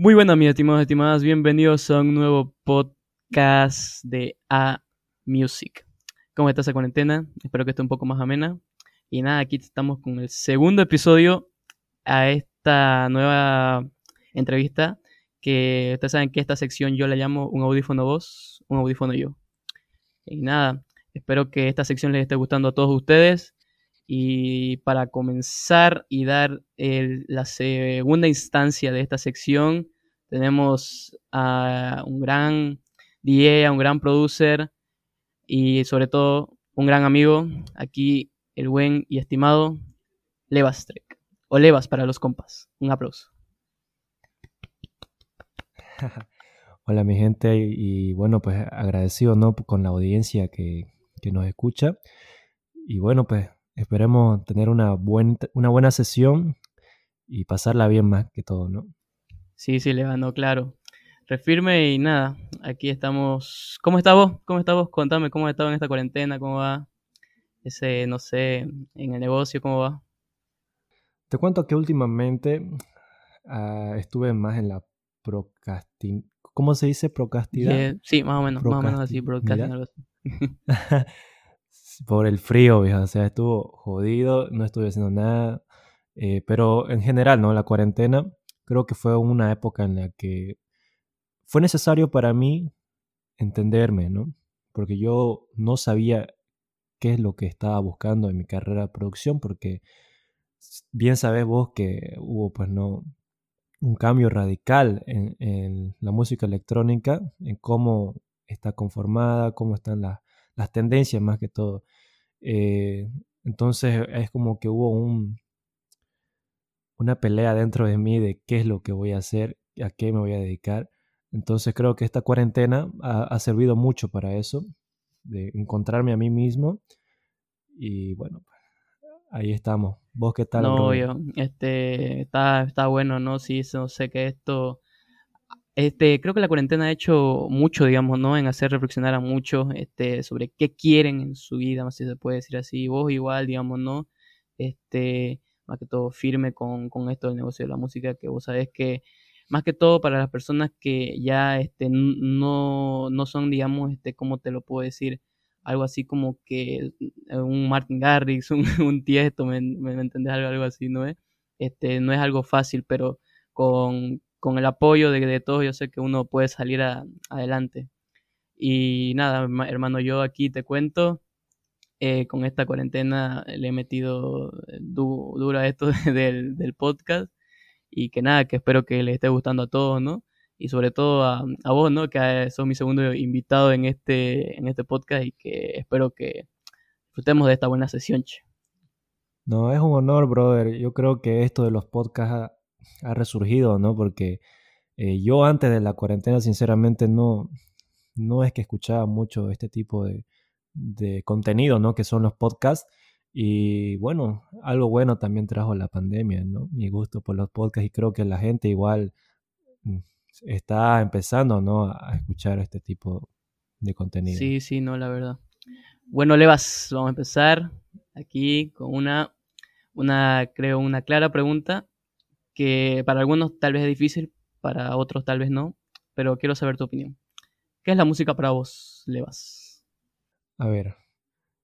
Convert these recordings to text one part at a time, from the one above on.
Muy buenas, mis estimados estimadas. Bienvenidos a un nuevo podcast de A Music. ¿Cómo está esa cuarentena? Espero que esté un poco más amena. Y nada, aquí estamos con el segundo episodio a esta nueva entrevista. Que ustedes saben que esta sección yo la llamo un audífono voz, un audífono yo. Y nada, espero que esta sección les esté gustando a todos ustedes. Y para comenzar y dar la segunda instancia de esta sección, tenemos a un gran DJ, a un gran producer y sobre todo un gran amigo, aquí el buen y estimado Levastrek, o Levas para los compas. Un aplauso. Hola mi gente y, bueno pues agradecido ¿no? con la audiencia que, que nos escucha y bueno pues Esperemos tener una, una buena sesión y pasarla bien más que todo, ¿no? Sí, sí, Levando, claro. Refirme y nada, aquí estamos. ¿Cómo estás vos? ¿Cómo estás vos? Contame cómo has estado en esta cuarentena, cómo va ese, no sé, en el negocio, cómo va. Te cuento que últimamente ah, estuve más en la procrastinación. ¿Cómo se dice procrastinar? sí, más o menos, más o menos así, procrastinar. por el frío. O sea, estuvo jodido, no estuve haciendo nada. Eh, pero en general, ¿no? La cuarentena creo que fue una época en la que fue necesario para mí entenderme, ¿no? Porque yo no sabía qué es lo que estaba buscando en mi carrera de producción, porque bien sabes vos que hubo, pues, no, un cambio radical en la música electrónica, en cómo está conformada, cómo están las las tendencias más que todo. Eh, entonces es como que hubo un, una pelea dentro de mí de qué es lo que voy a hacer, a qué me voy a dedicar. Entonces creo que esta cuarentena ha, servido mucho para eso, de encontrarme a mí mismo. Y bueno, ahí estamos. ¿Vos qué tal? No, yo, este, está, está bueno, ¿no? Sí, no sé que esto este, creo que la cuarentena ha hecho mucho, digamos, ¿no? En hacer reflexionar a muchos este, sobre qué quieren en su vida, más si se puede decir así. Vos igual, digamos, ¿no? Este, más que todo firme con, con esto del negocio de la música, que vos sabés que, más que todo para las personas que ya este, no, no son, digamos, este, ¿cómo te lo puedo decir? Algo así como que un Martin Garrix, un, un ¿me, me, entendés? Algo, algo así, ¿no es? Este, no es algo fácil, pero con, con el apoyo de, todos, yo sé que uno puede salir adelante. Y nada, hermano, yo aquí te cuento, eh, con esta cuarentena le he metido eh, duro a esto del, del, podcast y que nada, que espero que les esté gustando a todos, ¿no? Y sobre todo a, a vos, ¿no? Que sos mi segundo invitado en este, en este podcast y que espero que disfrutemos de esta buena sesión. No, es un honor, brother. Yo creo que esto de los podcasts ha resurgido, ¿no? Porque eh, yo antes de la cuarentena, sinceramente, no, no es que escuchaba mucho este tipo de, de contenido, ¿no? Que son los podcasts. Y bueno, algo bueno también trajo la pandemia, ¿no? Mi gusto por los podcasts y creo que la gente igual mm, está empezando, ¿no? A escuchar este tipo de contenido. Sí, sí, no, la verdad. Bueno, Levas, vamos a empezar aquí con una, una, creo, una clara pregunta que para algunos tal vez es difícil, para otros tal vez no, pero quiero saber tu opinión. ¿Qué es la música para vos, Levas? A ver,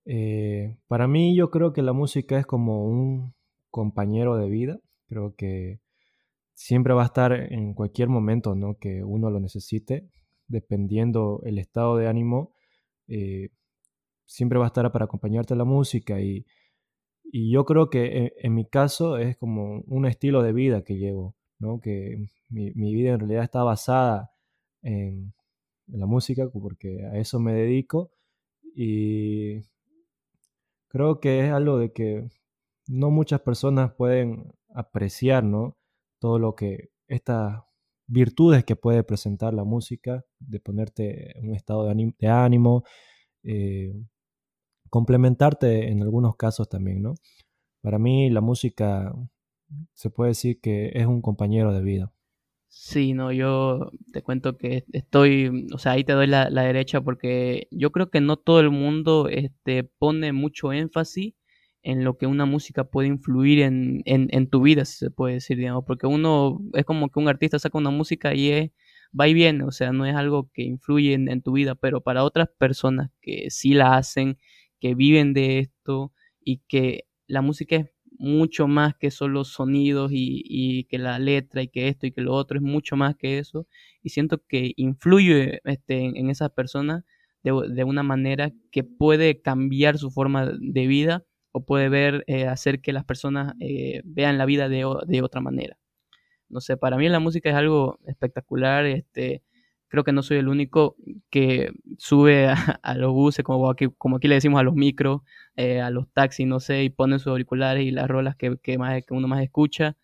eh, para mí yo creo que la música es como un compañero de vida, creo que siempre va a estar en cualquier momento ¿no? que uno lo necesite, dependiendo el estado de ánimo, eh, siempre va a estar para acompañarte la música y y yo creo que eh, en, mi caso es como un estilo de vida que llevo, ¿no? Que mi, vida en realidad está basada en, la música porque a eso me dedico y creo que es algo de que no muchas personas pueden apreciar, ¿no? Todo lo que estas virtudes que puede presentar la música, de ponerte en un estado de ánimo, eh, complementarte en algunos casos también, ¿no? Para mí la música se puede decir que es un compañero de vida. Sí, no, yo te cuento que estoy, o sea, ahí te doy la, derecha porque yo creo que no todo el mundo este, pone mucho énfasis en lo que una música puede influir en, en, tu vida, si se puede decir, digamos, porque uno es como que un artista saca una música y es, va y viene, o sea, no es algo que influye en tu vida, pero para otras personas que sí la hacen, que viven de esto y que la música es mucho más que solo sonidos y, y, que la letra y que esto y que lo otro, es mucho más que eso. Y siento que influye este, en, esas personas de, de, una manera que puede cambiar su forma de vida o puede ver, eh, hacer que las personas eh, vean la vida de, de, otra manera. No sé, para mí la música es algo espectacular, este, creo que no soy el único que sube a, los buses, como aquí, como aquí le decimos a los micros, eh, a los taxis, no sé, y pone sus auriculares y las rolas que, que, más, que uno más escucha,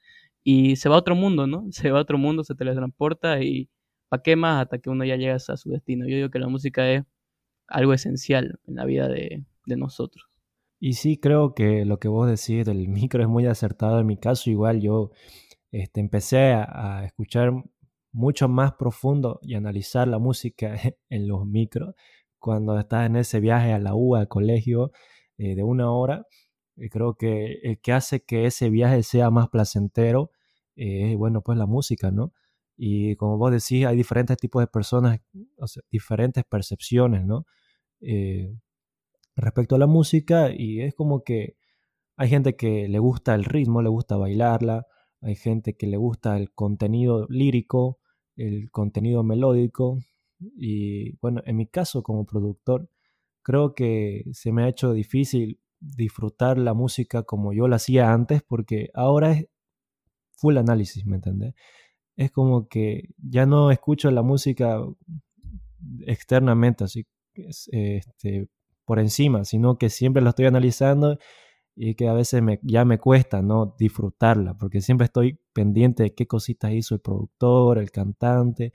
y se va a otro mundo, ¿no? Se va a otro mundo, se teletransporta y ¿para qué más hasta que uno ya llega a su destino? Yo digo que la música es algo esencial en la vida de, de nosotros. Y sí, creo que lo que vos decís del micro es muy acertado. En mi caso, igual yo este, empecé a, escuchar mucho más profundo y analizar la música en los micros cuando estás en ese viaje a la U, al colegio, eh, de una hora. Y creo que el que hace que ese viaje sea más placentero eh, es, bueno, pues la música, ¿no? Y como vos decís, hay diferentes tipos de personas, diferentes percepciones, ¿no? Eh, respecto a la música y es como que hay gente que le gusta el ritmo, le gusta bailarla, hay gente que le gusta el contenido lírico, el contenido melódico y bueno, en mi caso como productor creo que se me ha hecho difícil disfrutar la música como yo la hacía antes porque ahora es full análisis, ¿me entendés? Es como que ya no escucho la música externamente, así este, por encima, sino que siempre lo estoy analizando y que a veces me, ya me cuesta no disfrutarla, porque siempre estoy pendiente de qué cositas hizo el productor, el cantante,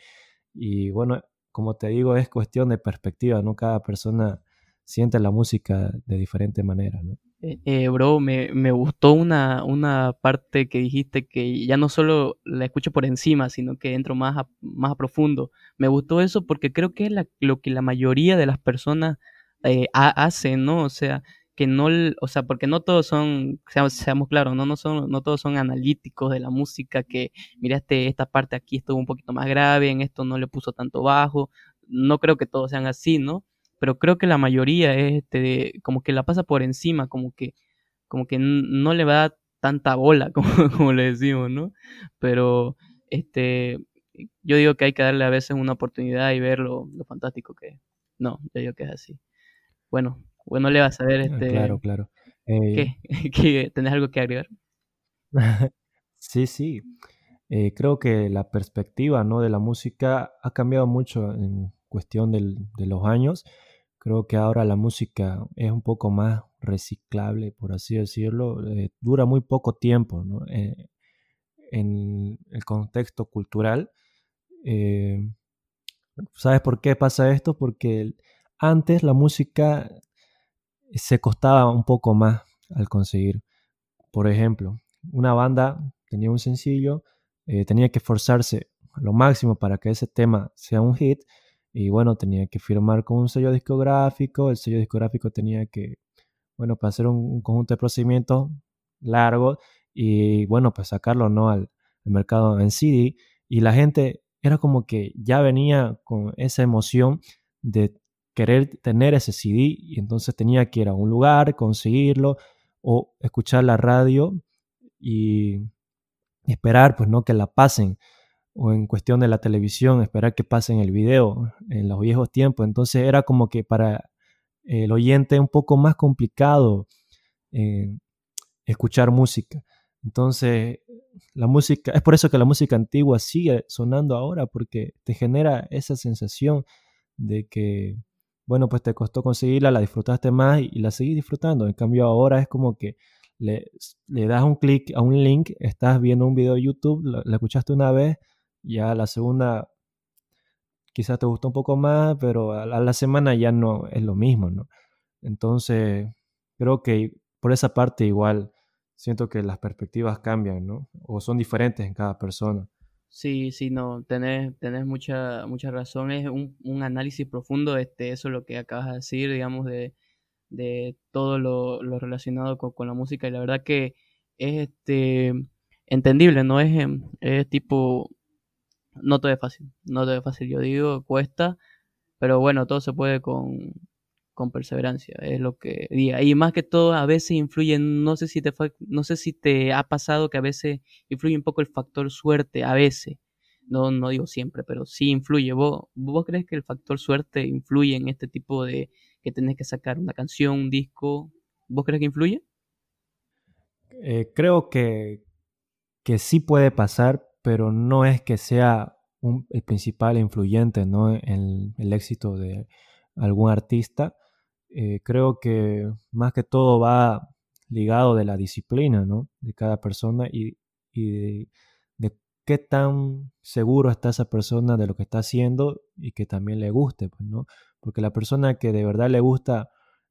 y bueno, como te digo, es cuestión de perspectiva, ¿no? Cada persona siente la música de diferente manera, ¿no? Eh, eh, bro, me, me, gustó una, una parte que dijiste que ya no solo la escucho por encima, sino que entro más a, más profundo. Me gustó eso porque creo que es lo que la mayoría de las personas eh, hacen, ¿no? O sea, que no, o sea, porque no todos son, seamos, claros, ¿no? No, son, no todos son analíticos de la música, que mira, este, esta parte aquí estuvo un poquito más grave, en esto no le puso tanto bajo, no creo que todos sean así, ¿no? Pero creo que la mayoría es, este, como que la pasa por encima, como que, como que no le va tanta bola, como, como le decimos, ¿no? Pero, este, yo digo que hay que darle a veces una oportunidad y ver lo, lo fantástico que es. No, yo digo que es así. Bueno, bueno, le vas a ver ah, este. Claro, claro. ¿Qué? Eh, ¿Tenés algo que agregar? sí, sí. Eh, creo que la perspectiva ¿no? de la música ha cambiado mucho en cuestión del, de los años. Creo que ahora la música es un poco más reciclable, por así decirlo. Eh, dura muy poco tiempo ¿no? en el contexto cultural. ¿Sabes por qué pasa esto? Porque antes la música se costaba un poco más al conseguir. Por ejemplo, una banda tenía un sencillo, eh, tenía que esforzarse lo máximo para que ese tema sea un hit y bueno, tenía que firmar con un sello discográfico, el sello discográfico tenía que, bueno, para hacer un, conjunto de procedimientos largos y bueno, pues sacarlo ¿no? al, al mercado en CD y la gente era como que ya venía con esa emoción de querer tener ese CD y entonces tenía que ir a un lugar, conseguirlo o escuchar la radio y esperar pues no que la pasen. O en cuestión de la televisión esperar que pasen el video en los viejos tiempos. Entonces era como que para el oyente un poco más complicado eh, escuchar música. Entonces la música es por eso que la música antigua sigue sonando ahora porque te genera esa sensación de que bueno, pues te costó conseguirla, la disfrutaste más y, la seguís disfrutando. En cambio, ahora es como que le, das un clic a un link, estás viendo un video de YouTube, la, escuchaste una vez, ya la segunda quizás te gustó un poco más, pero a la, semana ya no es lo mismo, ¿no? Entonces, creo que por esa parte igual siento que las perspectivas cambian, ¿no? O son diferentes en cada persona. Sí, sí, no, tenés, tenés mucha, mucha razón. Es un, un análisis profundo, este, eso es lo que acabas de decir, digamos, de, de todo lo, relacionado con, la música. Y la verdad que es este entendible, no es, em, es tipo, no todo es fácil, no todo es fácil, yo digo, cuesta, pero bueno, todo se puede con, con perseverancia, es lo que diga. Y más que todo, a veces influye, no sé si te no sé si te ha pasado que a veces influye un poco el factor suerte, a veces. No, no digo siempre, pero sí influye. ¿Vos, ¿Vos crees que el factor suerte influye en este tipo de que tenés que sacar una canción, un disco? ¿Vos crees que influye? Eh, creo que, que sí puede pasar, pero no es que sea un, el principal influyente ¿no? en el éxito de algún artista. Eh, creo que más que todo va ligado de la disciplina ¿no? de cada persona y, de, qué tan seguro está esa persona de lo que está haciendo y que también le guste, pues, ¿no? Porque la persona que de verdad le gusta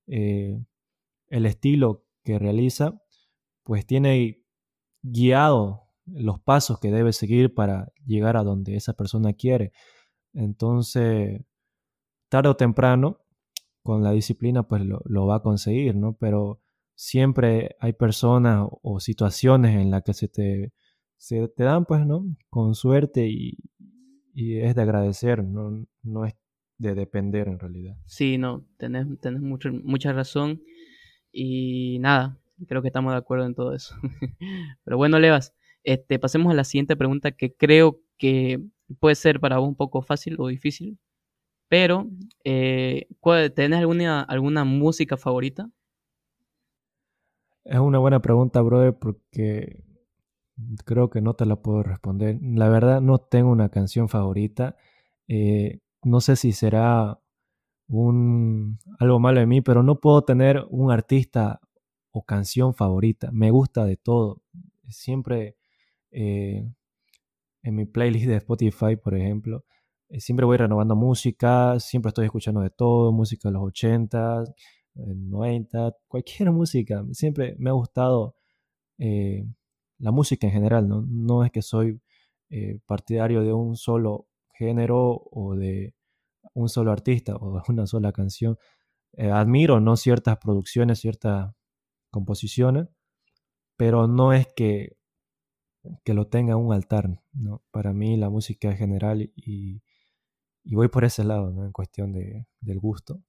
eh, el estilo que realiza, pues tiene guiado los pasos que debe seguir para llegar a donde esa persona quiere. Entonces, tarde o temprano, con la disciplina, pues lo, lo va a conseguir, ¿no? Pero siempre hay personas o situaciones en las que se te se te dan, pues, ¿no? Con suerte y, es de agradecer, no, no es de depender en realidad. Sí, no, tenés, tenés mucho, mucha razón y nada, creo que estamos de acuerdo en todo eso. Pero bueno, Levas, este, pasemos a la siguiente pregunta que creo que puede ser para vos un poco fácil o difícil, pero eh, ¿tenés alguna, alguna música favorita? Es una buena pregunta, brother, porque Creo que no te la puedo responder. La verdad no tengo una canción favorita. Eh, no sé si será un, algo malo de mí, pero no puedo tener un artista o canción favorita. Me gusta de todo. Siempre eh, en mi playlist de Spotify, por ejemplo, siempre voy renovando música, siempre estoy escuchando de todo, música de los 80, 90, cualquier música. Siempre me ha gustado la música en general, ¿no? No es que soy eh, partidario de un solo género o de un solo artista o de una sola canción. Eh, admiro, ¿no? Ciertas producciones, ciertas composiciones, pero no es que, que lo tenga un altar, ¿no? Para mí la música es general y, y voy por ese lado, ¿no? En cuestión de, del gusto.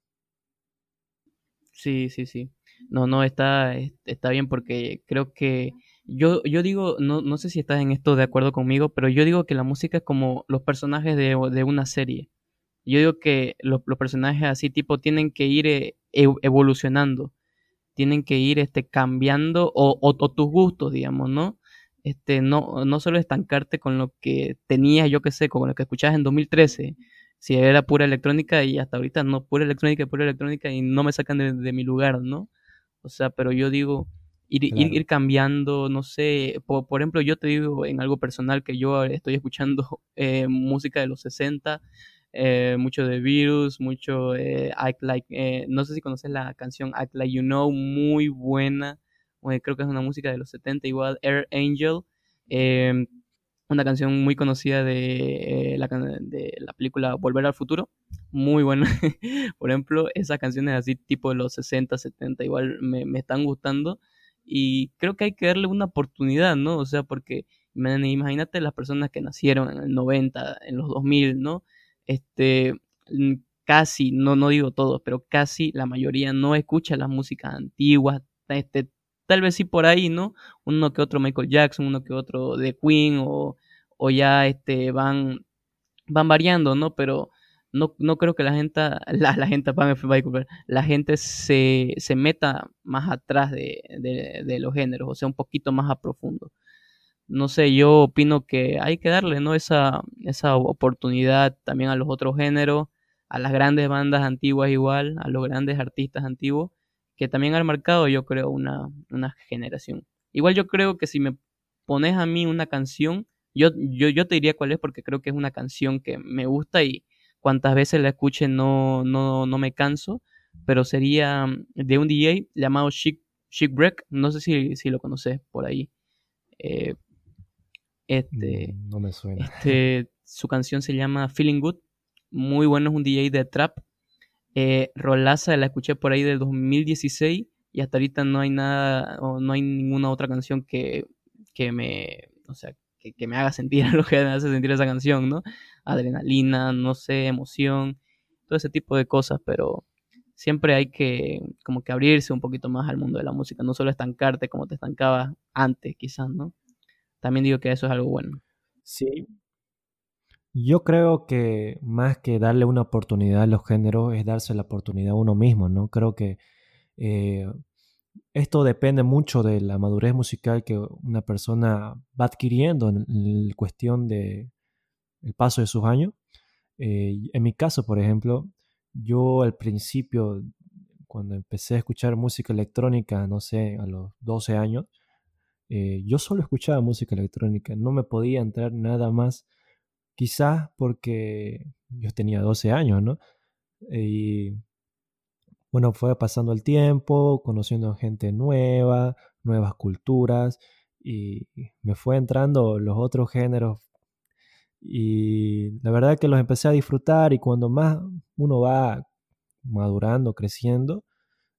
Sí, sí, sí. No, no, está, está bien porque creo que yo, yo digo, no, no sé si estás en esto de acuerdo conmigo, pero yo digo que la música es como los personajes de, de una serie. Yo digo que los, personajes así tipo tienen que ir eh, evolucionando, tienen que ir este, cambiando o, o, tus gustos, digamos, ¿no? Este, no, no solo estancarte con lo que tenías, yo que sé, con lo que escuchabas en 2013, si era pura electrónica y hasta ahorita no, pura electrónica, pura electrónica y no me sacan de, de mi lugar, ¿no? O sea, pero yo digo, Ir, ir, cambiando, no sé, por, por, ejemplo, yo te digo en algo personal que yo estoy escuchando eh, música de los 60, eh, mucho de Virus, mucho eh, Act Like, eh, no sé si conoces la canción Act Like You Know, muy buena, creo que es una música de los 70, igual Air Angel, una canción muy conocida de, la, de la película Volver al Futuro, muy buena, por ejemplo, esas canciones así tipo de los 60, 70, igual me, me están gustando y creo que hay que darle una oportunidad, ¿no? O sea, porque imagínate las personas que nacieron en el 90, en los 2000, ¿no? Este, casi, no, no digo todos, pero casi la mayoría no escucha las músicas antiguas, este, tal vez sí por ahí, ¿no? Uno que otro Michael Jackson, uno que otro de Queen, o, o ya este, van, van variando, ¿no? Pero no, no creo que la gente, la, la gente, la gente se, se meta más atrás de, de, los géneros, o sea, un poquito más a profundo. No sé, yo opino que hay que darle ¿no? esa, esa oportunidad también a los otros géneros, a las grandes bandas antiguas igual, a los grandes artistas antiguos, que también han marcado, yo creo, una, una generación. Igual yo creo que si me pones a mí una canción, yo, yo, yo te diría cuál es porque creo que es una canción que me gusta y, cuantas veces la escuche no, no, no me canso, pero sería mm, de un DJ llamado Chic, Chic Break, no sé si, si lo conoces por ahí. Eh, este, mm, no me suena. Este, su canción se llama Feeling Good, muy bueno, es un DJ de trap. Eh, Rolaza la escuché por ahí del 2016 y hasta ahorita no hay nada, o no hay ninguna otra canción que, que me, o sea, que, me haga sentir lo que me hace sentir esa canción, ¿no? Adrenalina, no sé, emoción, todo ese tipo de cosas, pero siempre hay que como que abrirse un poquito más al mundo de la música, no solo estancarte como te estancabas antes, quizás, ¿no? También digo que eso es algo bueno. Sí. Yo creo que más que darle una oportunidad a los géneros es darse la oportunidad a uno mismo, ¿no? Creo que eh, esto depende mucho de la madurez musical que una persona va adquiriendo en, cuestión de el paso de sus años. Eh, en mi caso, por ejemplo, yo al principio, cuando empecé a escuchar música electrónica, no sé, a los 12 años, eh, yo solo escuchaba música electrónica, no me podía entrar nada más, quizás porque yo tenía 12 años, ¿no? Y bueno, fue pasando el tiempo, conociendo gente nueva, nuevas culturas, y me fue entrando los otros géneros. Y la verdad que los empecé a disfrutar y cuando más uno va madurando, creciendo,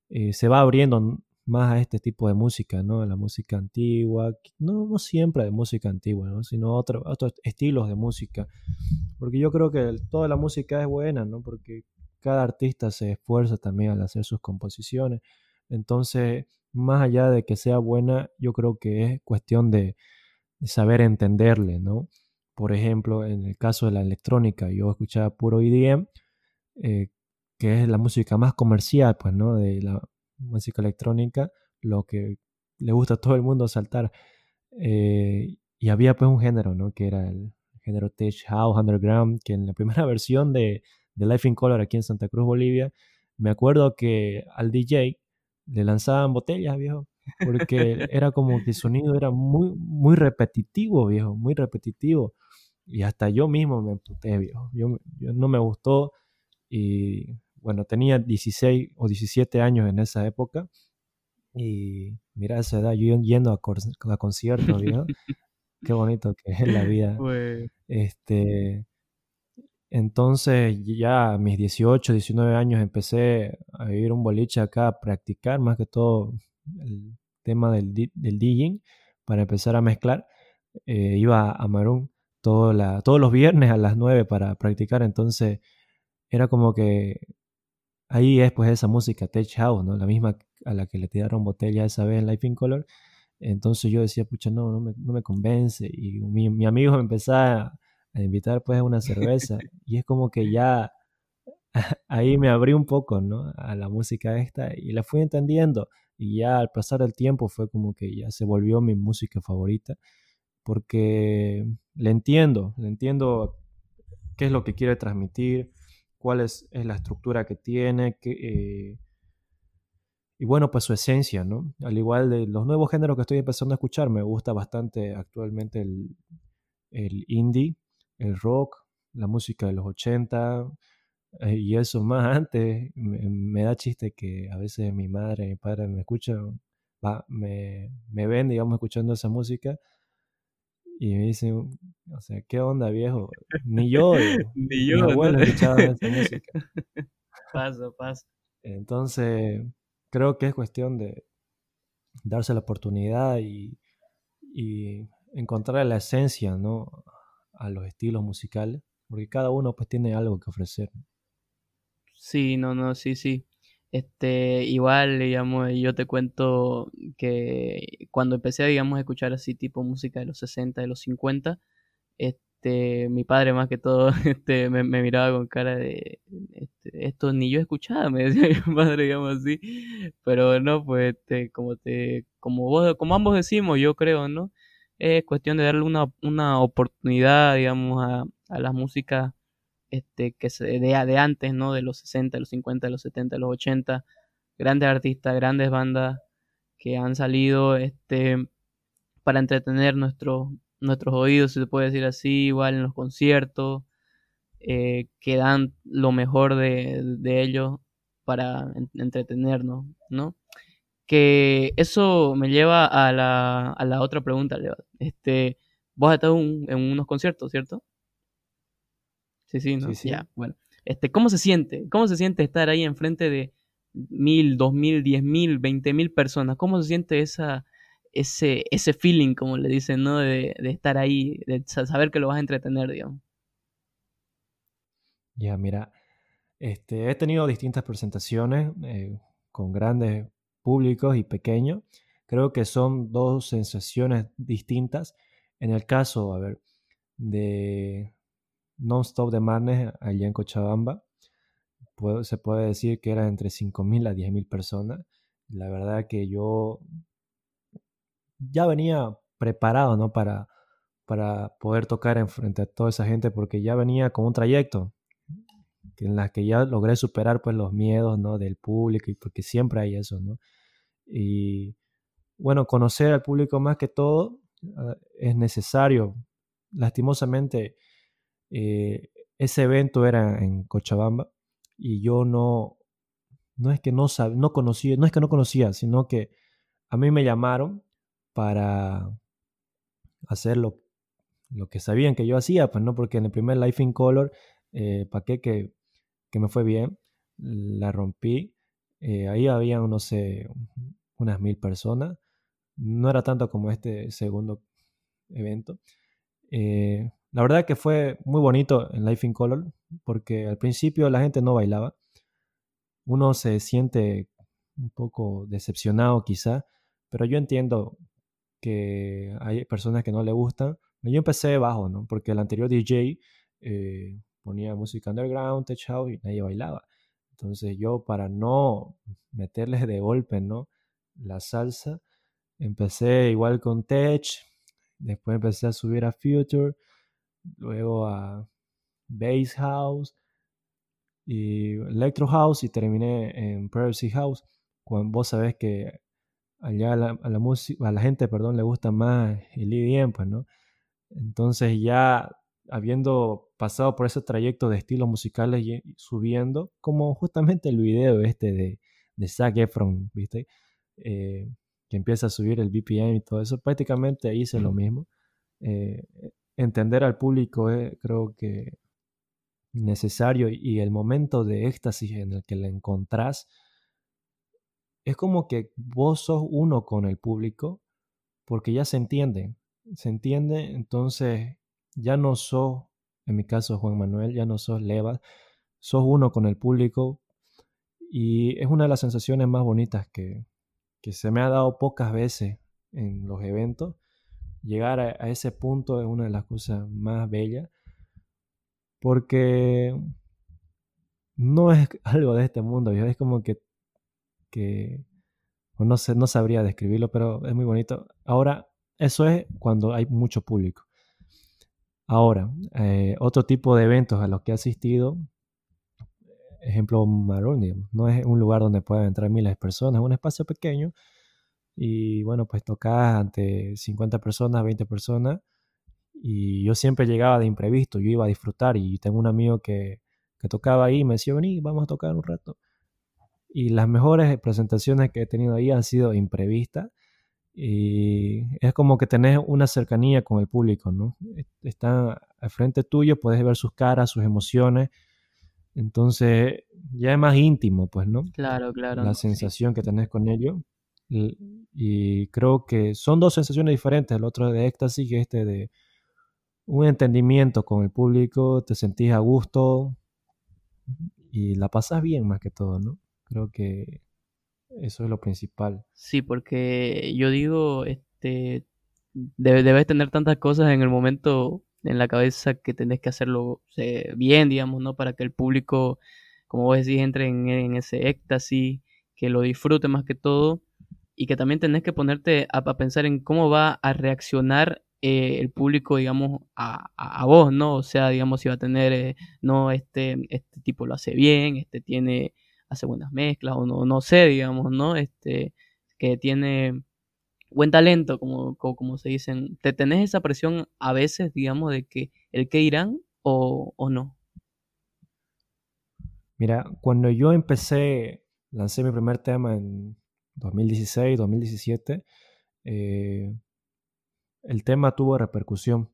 eh, se va abriendo más a este tipo de música, ¿no? La música antigua, no, siempre de música antigua, ¿no? Sino otros estilos de música. Porque yo creo que toda la música es buena, ¿no? Porque cada artista se esfuerza también al hacer sus composiciones. Entonces, más allá de que sea buena, yo creo que es cuestión de, saber entenderle, ¿no? Por ejemplo, en el caso de la electrónica, yo escuchaba puro EDM, eh, que es la música más comercial, pues, ¿no? Música electrónica, lo que le gusta a todo el mundo saltar. Eh, y había pues un género, ¿no? Que era el género Tech House Underground, que en la primera versión de, de Life in Color aquí en Santa Cruz, Bolivia, me acuerdo que al DJ le lanzaban botellas, viejo, porque era como que el sonido era muy, muy repetitivo, viejo, muy repetitivo. Y hasta yo mismo me emputé, viejo. Yo, no me gustó y bueno, tenía 16 o 17 años en esa época. Y mira esa edad, yo yendo a, a conciertos, viejo. Qué bonito que es la vida. Este, entonces ya a mis 18, 19 años empecé a ir un boliche acá a practicar más que todo el tema del, del DJing para empezar a mezclar. Eh, iba a todo la, todos los viernes a las 9 para practicar, entonces era como que ahí es pues esa música Tech House, ¿no? La misma a la que le tiraron botella esa vez en Life in Color. Entonces yo decía, pucha, no, no me, convence. Y mi, mi amigo me empezaba a invitar pues a una cerveza. y es como que ya ahí me abrí un poco, ¿no? A la música esta y la fui entendiendo. Y ya al pasar el tiempo fue como que ya se volvió mi música favorita. Porque le entiendo, le entiendo qué es lo que quiere transmitir, cuál es, la estructura que tiene, eh, y bueno, pues su esencia, ¿no? Al igual de los nuevos géneros que estoy empezando a escuchar, me gusta bastante actualmente el, el indie, el rock, la música de los 80 eh, y eso más antes. Me, da chiste que a veces mi madre y mi padre me escuchan, me, me ven, digamos, escuchando esa música y me dicen, o sea, ¿qué onda, viejo? Ni yo, ni yo, mi abuelo escuchaba esa música. Paso, paso. Entonces, creo que es cuestión de darse la oportunidad y, y encontrar la esencia, ¿no? a los estilos musicales, porque cada uno pues tiene algo que ofrecer. Sí, no, no, sí, sí. Este, igual, digamos, yo te cuento que cuando empecé, digamos, a escuchar así tipo música de los 60, de los 50, este, mi padre más que todo, este, me, miraba con cara de, este, esto ni yo escuchaba, me decía mi padre, digamos así, pero no, pues, este, como te, como vos, como ambos decimos, yo creo, ¿no? es cuestión de darle una, una oportunidad, digamos, a, a las músicas este, que se de, de antes, ¿no? De los 60, los 50, los 70, los 80. Grandes artistas, grandes bandas que han salido este, para entretener nuestros nuestros oídos, si se puede decir así, igual en los conciertos, eh, que dan lo mejor de, de ellos para entretenernos, ¿no? Que eso me lleva a la, a la otra pregunta, Leo. Este, vos has en unos conciertos, ¿cierto? Sí, sí, ¿no? Sí, sí. Ya, bueno. Este, ¿Cómo se siente? ¿Cómo se siente estar ahí enfrente de mil, dos mil, diez mil, veinte mil personas? ¿Cómo se siente esa, ese, ese feeling, como le dicen, ¿no? De, de estar ahí, de saber que lo vas a entretener, digamos. Ya, mira, este, he tenido distintas presentaciones eh, con grandes públicos y pequeños. Creo que son dos sensaciones distintas. En el caso, a ver, de Non-Stop de Madness allá en Cochabamba, se puede decir que era entre 5.000 a 10.000 personas. La verdad que yo ya venía preparado, ¿no? Para, para poder tocar en frente a toda esa gente porque ya venía con un trayecto en la que ya logré superar pues los miedos, ¿no? Del público y porque siempre hay eso, ¿no? Y bueno, conocer al público más que todo ah, es necesario. Lastimosamente, eh, ese evento era en Cochabamba y yo no, no es que no sabía, no conocía, no es que no conocía, sino que a mí me llamaron para hacer lo, que sabían que yo hacía, pues no, porque en el primer Life in Color, eh, ¿para? Que, que, me fue bien, la rompí, eh, ahí había, no sé, unas mil personas, no era tanto como este segundo evento. Eh, la verdad que fue muy bonito en Life in Color, porque al principio la gente no bailaba, uno se siente un poco decepcionado quizá, pero yo entiendo que hay personas que no le gustan. Yo empecé bajo, ¿no? Porque el anterior DJ eh, ponía música underground, tech house y nadie bailaba. Entonces yo para no meterles de golpe, ¿no? La salsa, empecé igual con tech, después empecé a subir a future, luego a bass house y electro house y terminé en privacy house. Cuando vos sabés que allá a la, a la, música, a la gente, perdón, le gusta más el EDM, pues, ¿no? Entonces ya habiendo pasado por ese trayecto de estilos musicales y subiendo, como justamente el video este de, de Zac Efron, ¿viste? Eh, que empieza a subir el BPM y todo eso, prácticamente hice lo mismo. Eh, entender al público es, creo que necesario y el momento de éxtasis en el que le encontrás es como que vos sos uno con el público porque ya se entiende, se entiende, entonces ya no sos, en mi caso Juan Manuel, ya no sos Leva, sos uno con el público y es una de las sensaciones más bonitas que, se me ha dado pocas veces en los eventos. Llegar a, ese punto es una de las cosas más bellas porque no es algo de este mundo, es como que no, sé, no sabría describirlo, pero es muy bonito. Ahora, eso es cuando hay mucho público. Ahora, eh, otro tipo de eventos a los que he asistido, ejemplo, Maroon, no es un lugar donde puedan entrar miles de personas, es un espacio pequeño y bueno, pues tocas ante 50 personas, 20 personas y yo siempre llegaba de imprevisto, yo iba a disfrutar y tengo un amigo que, que tocaba ahí y me decía, vení, vamos a tocar un rato y las mejores presentaciones que he tenido ahí han sido imprevistas y es como que tenés una cercanía con el público, ¿no? Están al frente tuyo, puedes ver sus caras, sus emociones, entonces ya es más íntimo, pues, ¿no? Claro, claro. La sensación que tenés con ellos. Y, creo que son dos sensaciones diferentes, el otro de éxtasis y este de un entendimiento con el público, te sentís a gusto y la pasas bien más que todo, ¿no? Creo que eso es lo principal. Sí, porque yo digo, este, debes tener tantas cosas en el momento en la cabeza que tenés que hacerlo bien, digamos, ¿no? Para que el público, como vos decís, entre en, ese éxtasis, que lo disfrute más que todo y que también tenés que ponerte a, pensar en cómo va a reaccionar eh, el público, digamos, a, a, vos, ¿no? O sea, digamos, si va a tener, eh, no, este, este tipo lo hace bien, este tiene hace buenas mezclas o no, no sé, digamos, ¿no? Este, que tiene buen talento, como, como, se dicen. ¿Te tenés esa presión a veces, digamos, de que el que irán o, o no? Mira, cuando yo empecé, lancé mi primer tema en 2016, 2017, eh, el tema tuvo repercusión.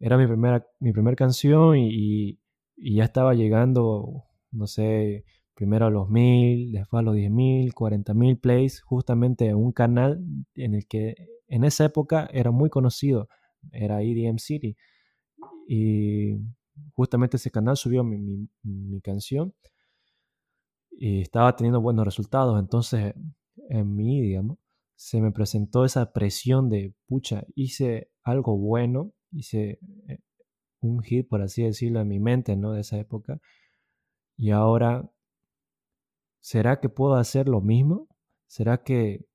Era mi primera, mi primera canción y, ya estaba llegando, no sé, primero a los mil, después a los diez mil, cuarenta mil plays, justamente un canal en el que en esa época era muy conocido, era EDM City. Y justamente ese canal subió mi, mi canción y estaba teniendo buenos resultados. Entonces, en mí, digamos, se me presentó esa presión de, pucha, hice algo bueno, hice eh, un hit, por así decirlo, en mi mente, ¿no? De esa época. Y ahora, ¿será que puedo hacer lo mismo? ¿Será que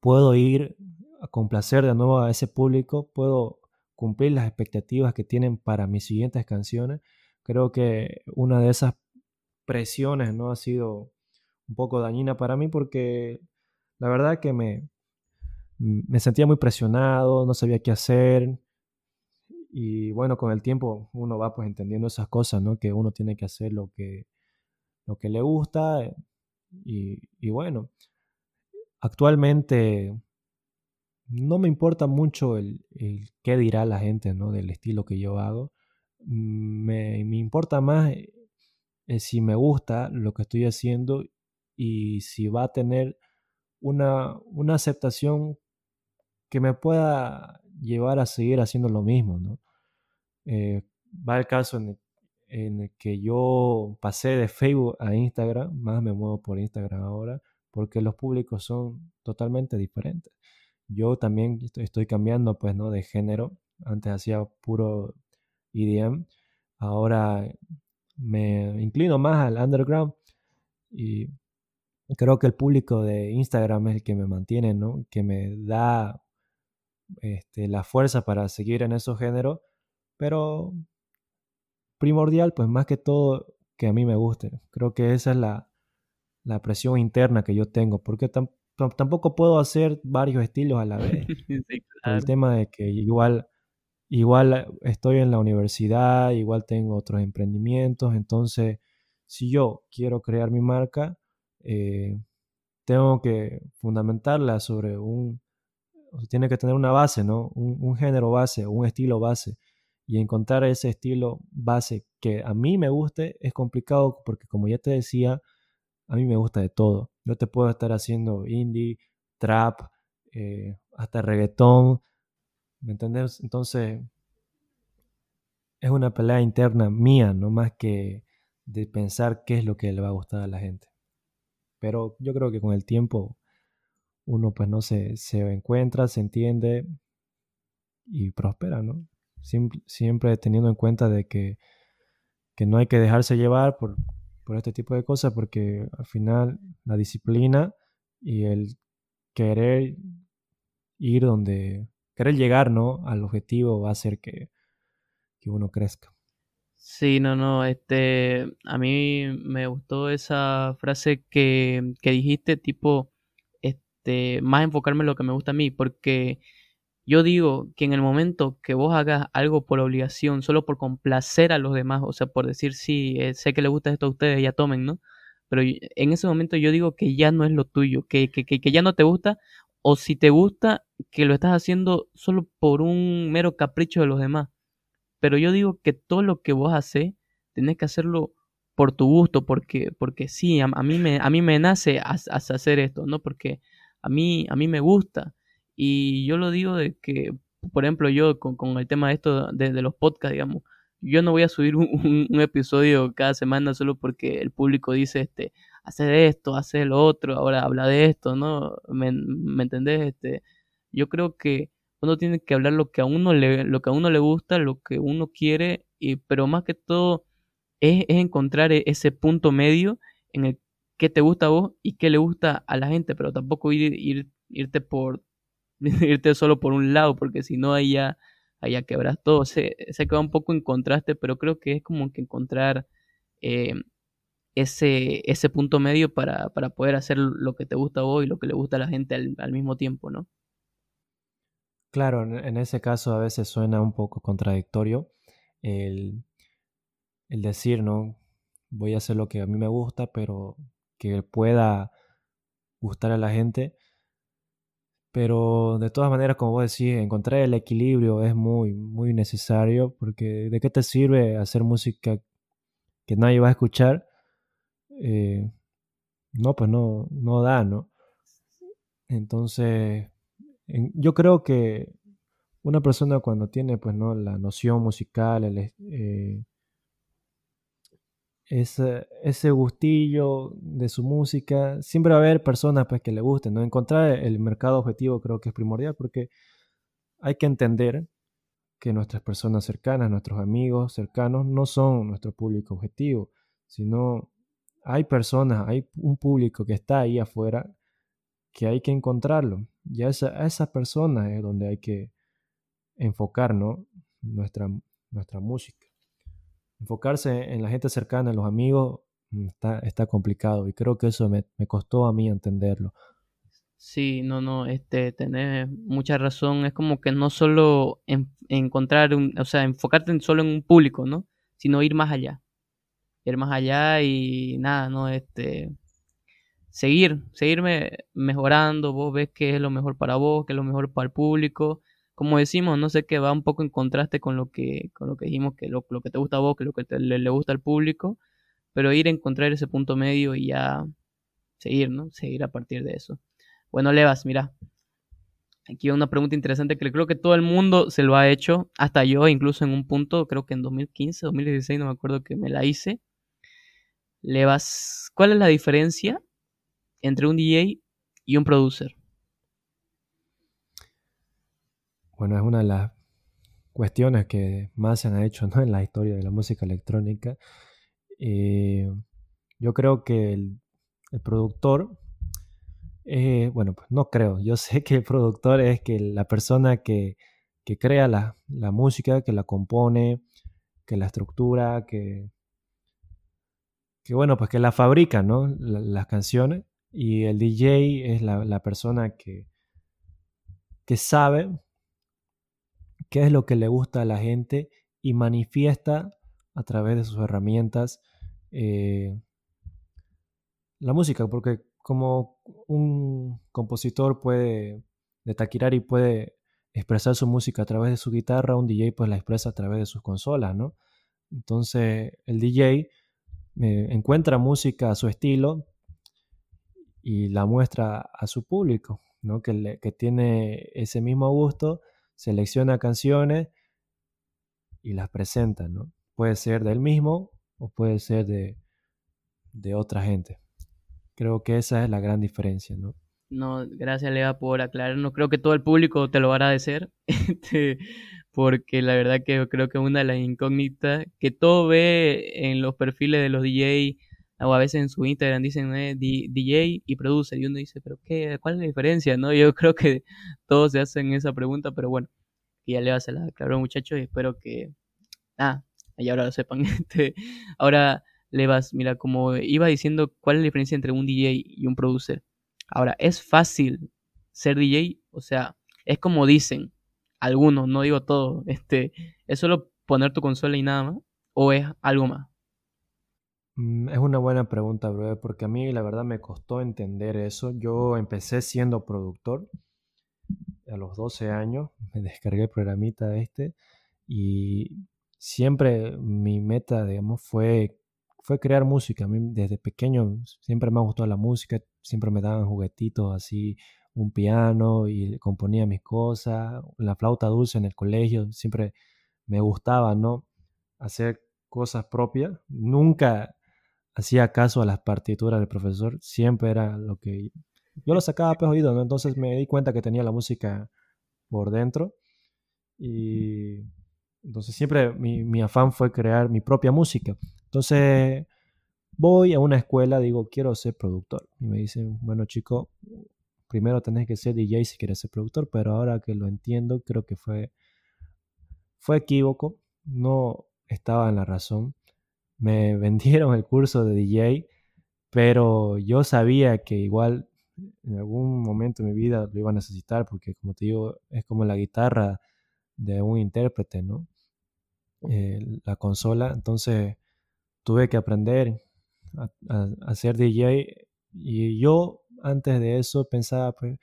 puedo ir a complacer de nuevo a ese público? ¿Puedo cumplir las expectativas que tienen para mis siguientes canciones? Creo que una de esas presiones no ha sido un poco dañina para mí porque la verdad que me, me sentía muy presionado, no sabía qué hacer, y bueno, con el tiempo uno va pues entendiendo esas cosas, ¿no? Que uno tiene que hacer lo que, lo que le gusta. Eh, y, bueno, actualmente no me importa mucho el, qué dirá la gente, ¿no? Del estilo que yo hago. Me, me importa más eh, si me gusta lo que estoy haciendo y si va a tener una, una aceptación que me pueda llevar a seguir haciendo lo mismo, ¿no? Eh, va el caso en el, que yo pasé de Facebook a Instagram, más me muevo por Instagram ahora, porque los públicos son totalmente diferentes. Yo también estoy, cambiando, pues, ¿no? De género. Antes hacía puro EDM. Ahora me inclino más al underground y creo que el público de Instagram es el que me mantiene, ¿no? Que me da este, la fuerza para seguir en esos géneros, pero primordial, pues más que todo que a mí me guste. Creo que esa es la, la presión interna que yo tengo, porque tampoco puedo hacer varios estilos a la vez. El tema de que igual, igual estoy en la universidad, igual tengo otros emprendimientos, entonces si yo quiero crear mi marca, eh, tengo que fundamentarla sobre un, tiene que tener una base, ¿no? Un, género base, un estilo base. Y encontrar ese estilo base que a mí me guste es complicado porque como ya te decía, a mí me gusta de todo. Yo te puedo estar haciendo indie, trap, eh, hasta reggaetón, ¿me entendés? Entonces, es una pelea interna mía, no más que de pensar qué es lo que le va a gustar a la gente. Pero yo creo que con el tiempo uno pues no se, se encuentra, se entiende y prospera, ¿no? Siempre, teniendo en cuenta de que, que, no hay que dejarse llevar por, por este tipo de cosas porque al final la disciplina y el querer ir donde, querer llegar, ¿no? Al objetivo va a hacer que, que uno crezca. Sí, no, no, este, a mí me gustó esa frase que, que dijiste, tipo, este, más enfocarme en lo que me gusta a mí, porque yo digo que en el momento que vos hagas algo por obligación, solo por complacer a los demás, o sea, por decir, sí, eh, sé que le gusta esto a ustedes, ya tomen, ¿no? Pero en ese momento yo digo que ya no es lo tuyo, que, que, que, que ya no te gusta, o si te gusta, que lo estás haciendo solo por un mero capricho de los demás. Pero yo digo que todo lo que vos haces, tenés que hacerlo por tu gusto, porque, porque sí, a, mí, me, a mí me nace hacer esto, ¿no? Porque a mí, a mí me gusta. Y yo lo digo de que, por ejemplo, yo con, con el tema de esto de, los podcasts, digamos, yo no voy a subir un, un, episodio cada semana solo porque el público dice, este, hace esto, hace lo otro, ahora habla de esto, ¿no? ¿Me, me entendés? Este, yo creo que uno tiene que hablar lo que a uno le, lo que a uno le gusta, lo que uno quiere, y, pero más que todo es, es encontrar e, ese punto medio en el qué te gusta a vos y qué le gusta a la gente, pero tampoco ir, ir irte por irte solo por un lado, porque si no ahí ya, quebras todo. Se, se queda un poco en contraste, pero creo que es como que encontrar eh, ese, ese punto medio para, para, poder hacer lo que te gusta a vos y lo que le gusta a la gente al, mismo tiempo, ¿no? Claro, en ese caso a veces suena un poco contradictorio el, el decir, ¿no? Voy a hacer lo que a mí me gusta, pero que pueda gustar a la gente. pero de todas maneras, como vos decís, encontrar el equilibrio es muy, muy necesario, porque ¿de qué te sirve hacer música que nadie va a escuchar? Eh, no, pues no, no da, ¿no? Entonces, yo creo que una persona cuando tiene, pues, ¿no? La noción musical, el, eh, ese, gustillo de su música, siempre va a haber personas pues, que le gusten, ¿no? Encontrar el mercado objetivo creo que es primordial porque hay que entender que nuestras personas cercanas, nuestros amigos cercanos, no son nuestro público objetivo, sino hay personas, hay un público que está ahí afuera que hay que encontrarlo. Y a, esa, a esas personas es donde hay que enfocar nuestra, nuestra música enfocarse en la gente cercana, en los amigos, mm, está, está complicado y creo que eso me, costó a mí entenderlo. Sí, no, no, este, tenés mucha razón. Es como que no solo encontrar, un, o sea, enfocarte solo en un público, ¿no? Sino ir más allá. Ir más allá y nada, ¿no? Este, seguir, seguirme mejorando. Vos ves qué es lo mejor para vos, qué es lo mejor para el público como decimos, no sé qué va un poco en contraste con lo que, con lo que dijimos, que lo, que te gusta a vos, que lo que le, gusta al público, pero ir a encontrar ese punto medio y ya seguir, ¿no? Seguir a partir de eso. Bueno, Levas, mira, aquí una pregunta interesante que creo que todo el mundo se lo ha hecho, hasta yo, incluso en un punto, creo que en 2015, 2016, no me acuerdo que me la hice. Levas, ¿cuál es la diferencia entre un DJ y un producer? Bueno, es una de las cuestiones que más se han hecho ¿no? en la historia de la música electrónica. Eh, yo creo que el, productor, eh, bueno, pues no creo, yo sé que el productor es que la persona que, crea la, música, que la compone, que la estructura, que, que bueno, pues que la fabrica, ¿no? las canciones. Y el DJ es la, persona que, que sabe qué es lo que le gusta a la gente y manifiesta a través de sus herramientas eh, la música, porque como un compositor puede de y puede expresar su música a través de su guitarra, un DJ pues la expresa a través de sus consolas, ¿no? Entonces el DJ eh, encuentra música a su estilo y la muestra a su público, ¿no? Que, tiene ese mismo gusto selecciona canciones y las presenta, ¿no? Puede ser del mismo o puede ser de, otra gente. Creo que esa es la gran diferencia, ¿no? No, gracias Lea por aclarar. No creo que todo el público te lo va a agradecer, este, porque la verdad que creo que una de las incógnitas que todo ve en los perfiles de los DJ a veces en su Instagram dicen eh, DJ y produce y uno dice, pero qué, ¿cuál es la diferencia? no Yo creo que todos se hacen esa pregunta, pero bueno, que ya le va a la aclaró muchachos y espero que, ah, y ahora lo sepan. Este, ahora le vas, mira, como iba diciendo, ¿cuál es la diferencia entre un DJ y un producer? Ahora, ¿es fácil ser DJ? O sea, es como dicen algunos, no digo todo, este, ¿es solo poner tu consola y nada más? ¿O es algo más? Mm, es una buena pregunta, bro, porque a mí la verdad me costó entender eso. Yo empecé siendo productor a los 12 años, me descargué el programita este y siempre mi meta, digamos, fue, fue crear música. A mí desde pequeño siempre me ha gustado la música, siempre me daban juguetitos así, un piano y componía mis cosas, la flauta dulce en el colegio, siempre me gustaba, ¿no? Hacer cosas propias. Nunca hacía caso a las partituras del profesor, siempre era lo que yo lo sacaba pues oído, ¿no? Entonces me di cuenta que tenía la música por dentro y entonces siempre mi, mi afán fue crear mi propia música. Entonces voy a una escuela, digo, quiero ser productor. Y me dicen, bueno chico, primero tenés que ser DJ si quieres ser productor, pero ahora que lo entiendo, creo que fue, fue equívoco, no estaba en la razón me vendieron el curso de DJ, pero yo sabía que igual en algún momento de mi vida lo iba a necesitar porque como te digo, es como la guitarra de un intérprete, ¿no? Eh, la consola, entonces tuve que aprender a, a, ser DJ y yo antes de eso pensaba, pues,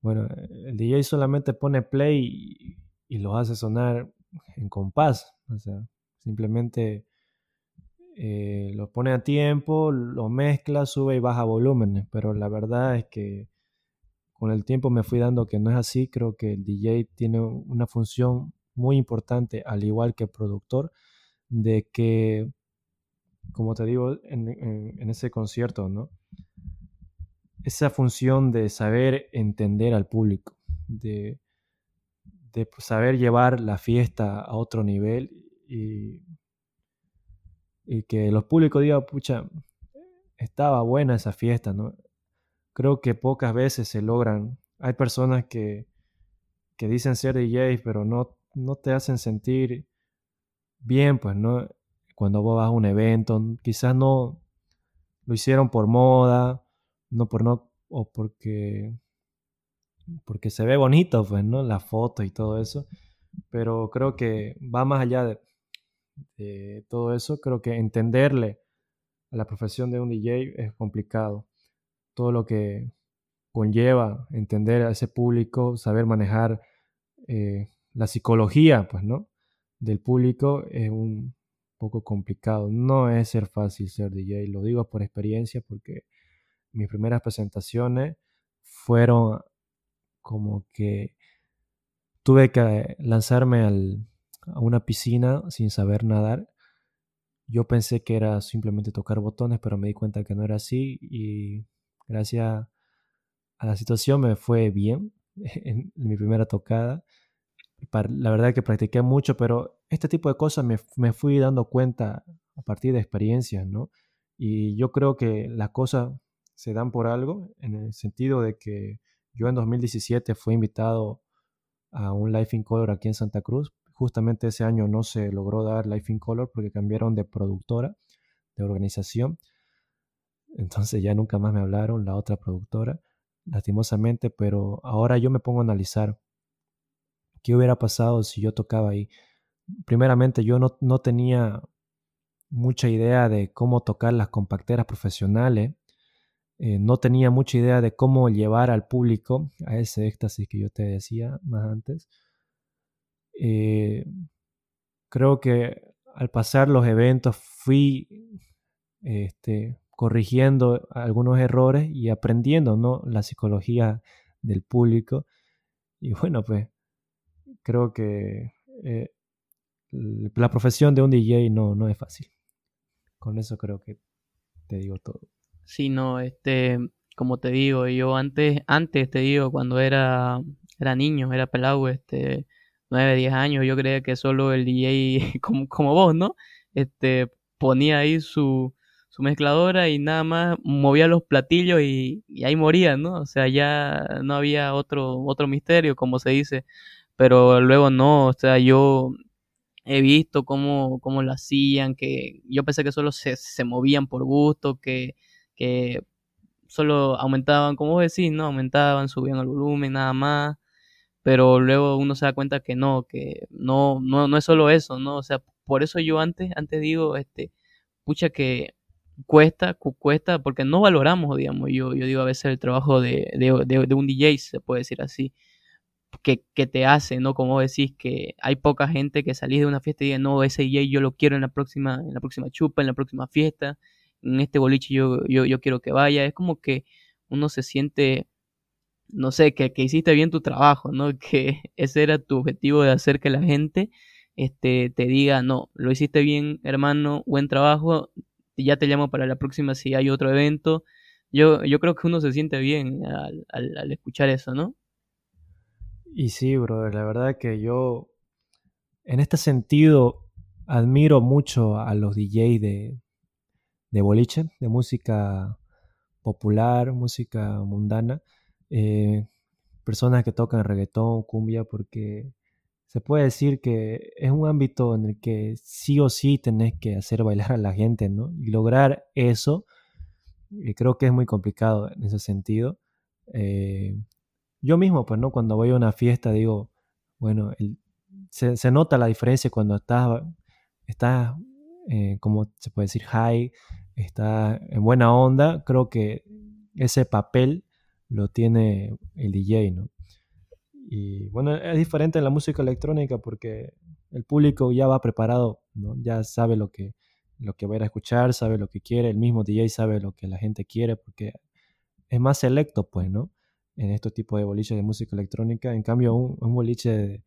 bueno, el DJ solamente pone play y, lo hace sonar en compás, o sea, simplemente eh, lo pone a tiempo, lo mezcla, sube y baja volúmenes, pero la verdad es que con el tiempo me fui dando que no es así, creo que el DJ tiene una función muy importante, al igual que el productor, de que, como te digo, en, en ese concierto, ¿no? esa función de saber entender al público, de, saber llevar la fiesta a otro nivel y, que los públicos digan, pucha, estaba buena esa fiesta, ¿no? Creo que pocas veces se logran. Hay personas que, que dicen ser DJs, pero no, no te hacen sentir bien, pues, ¿no? Cuando vos vas a un evento, quizás no lo hicieron por moda, no por no, o porque, porque se ve bonito, pues, ¿no? La foto y todo eso. Pero creo que va más allá de, todo eso. Creo que entenderle a la profesión de un DJ es complicado. Todo lo que conlleva entender a ese público, saber manejar eh, la psicología, pues, ¿no? Del público es un poco complicado. No es ser fácil ser DJ, lo digo por experiencia porque mis primeras presentaciones fueron como que tuve que lanzarme a una piscina sin saber nadar. Yo pensé que era simplemente tocar botones, pero me di cuenta que no era así y gracias a la situación me fue bien en mi primera tocada. La verdad que practiqué mucho, pero este tipo de cosas me, me fui dando cuenta a partir de experiencias, ¿no? Y yo creo que las cosas se dan por algo, en el sentido de que yo en 2017 fui invitado a un Life in Color aquí en Santa Cruz. Justamente ese año no se logró dar Life in Color porque cambiaron de productora, de organización. Entonces ya nunca más me hablaron la otra productora, lastimosamente, pero ahora yo me pongo a analizar qué hubiera pasado si yo tocaba ahí. Primeramente yo no, no tenía mucha idea de cómo tocar las compacteras profesionales eh, no tenía mucha idea de cómo llevar al público a ese éxtasis que yo te decía más antes. Eh, creo que al pasar los eventos fui este, corrigiendo algunos errores y aprendiendo ¿no? la psicología del público. Y bueno, pues creo que eh, la profesión de un DJ no, no es fácil. Con eso creo que te digo todo. Sí, no, este, como te digo, yo antes, antes te digo, cuando era, era niño, era pelado, este, 9, 10 años, yo creía que solo el DJ, como, como vos, ¿no? Este, ponía ahí su, su mezcladora y nada más movía los platillos y, y, ahí moría, ¿no? O sea, ya no había otro, otro misterio, como se dice. Pero luego no, o sea, yo he visto cómo, cómo lo hacían, que yo pensé que solo se, se movían por gusto, que que solo aumentaban, como vos decís, ¿no? Aumentaban, subían el volumen, nada más. Pero luego uno se da cuenta que no, que no, no, no es solo eso, ¿no? O sea, por eso yo antes, antes digo, este, pucha que cuesta, cuesta, porque no valoramos, digamos, yo, yo digo a veces el trabajo de, de, un DJ, se puede decir así, que, que, te hace, ¿no? Como decís, que hay poca gente que salís de una fiesta y diga, no, ese DJ yo lo quiero en la próxima, en la próxima chupa, en la próxima fiesta, en este boliche yo, yo, yo quiero que vaya. Es como que uno se siente, no sé, que, que hiciste bien tu trabajo, ¿no? Que ese era tu objetivo de hacer que la gente este, te diga, no, lo hiciste bien, hermano, buen trabajo, ya te llamo para la próxima si hay otro evento. Yo, yo creo que uno se siente bien al, al, escuchar eso, ¿no? Y sí, brother, la verdad que yo, en este sentido, admiro mucho a los DJs de, de boliche, de música popular, música mundana, eh, personas que tocan reggaetón, cumbia, porque se puede decir que es un ámbito en el que sí o sí tenés que hacer bailar a la gente, ¿no? Y lograr eso, eh, creo que es muy complicado en ese sentido. Eh, yo mismo, pues, ¿no? Cuando voy a una fiesta, digo, bueno, se, nota la diferencia cuando estás, estás como se puede decir, high, está en buena onda, creo que ese papel lo tiene el DJ, ¿no? Y bueno, es diferente en la música electrónica porque el público ya va preparado, ¿no? Ya sabe lo que, lo que va a ir a escuchar, sabe lo que quiere, el mismo DJ sabe lo que la gente quiere porque es más selecto, pues, ¿no? En estos tipos de boliches de música electrónica. En cambio, un, boliche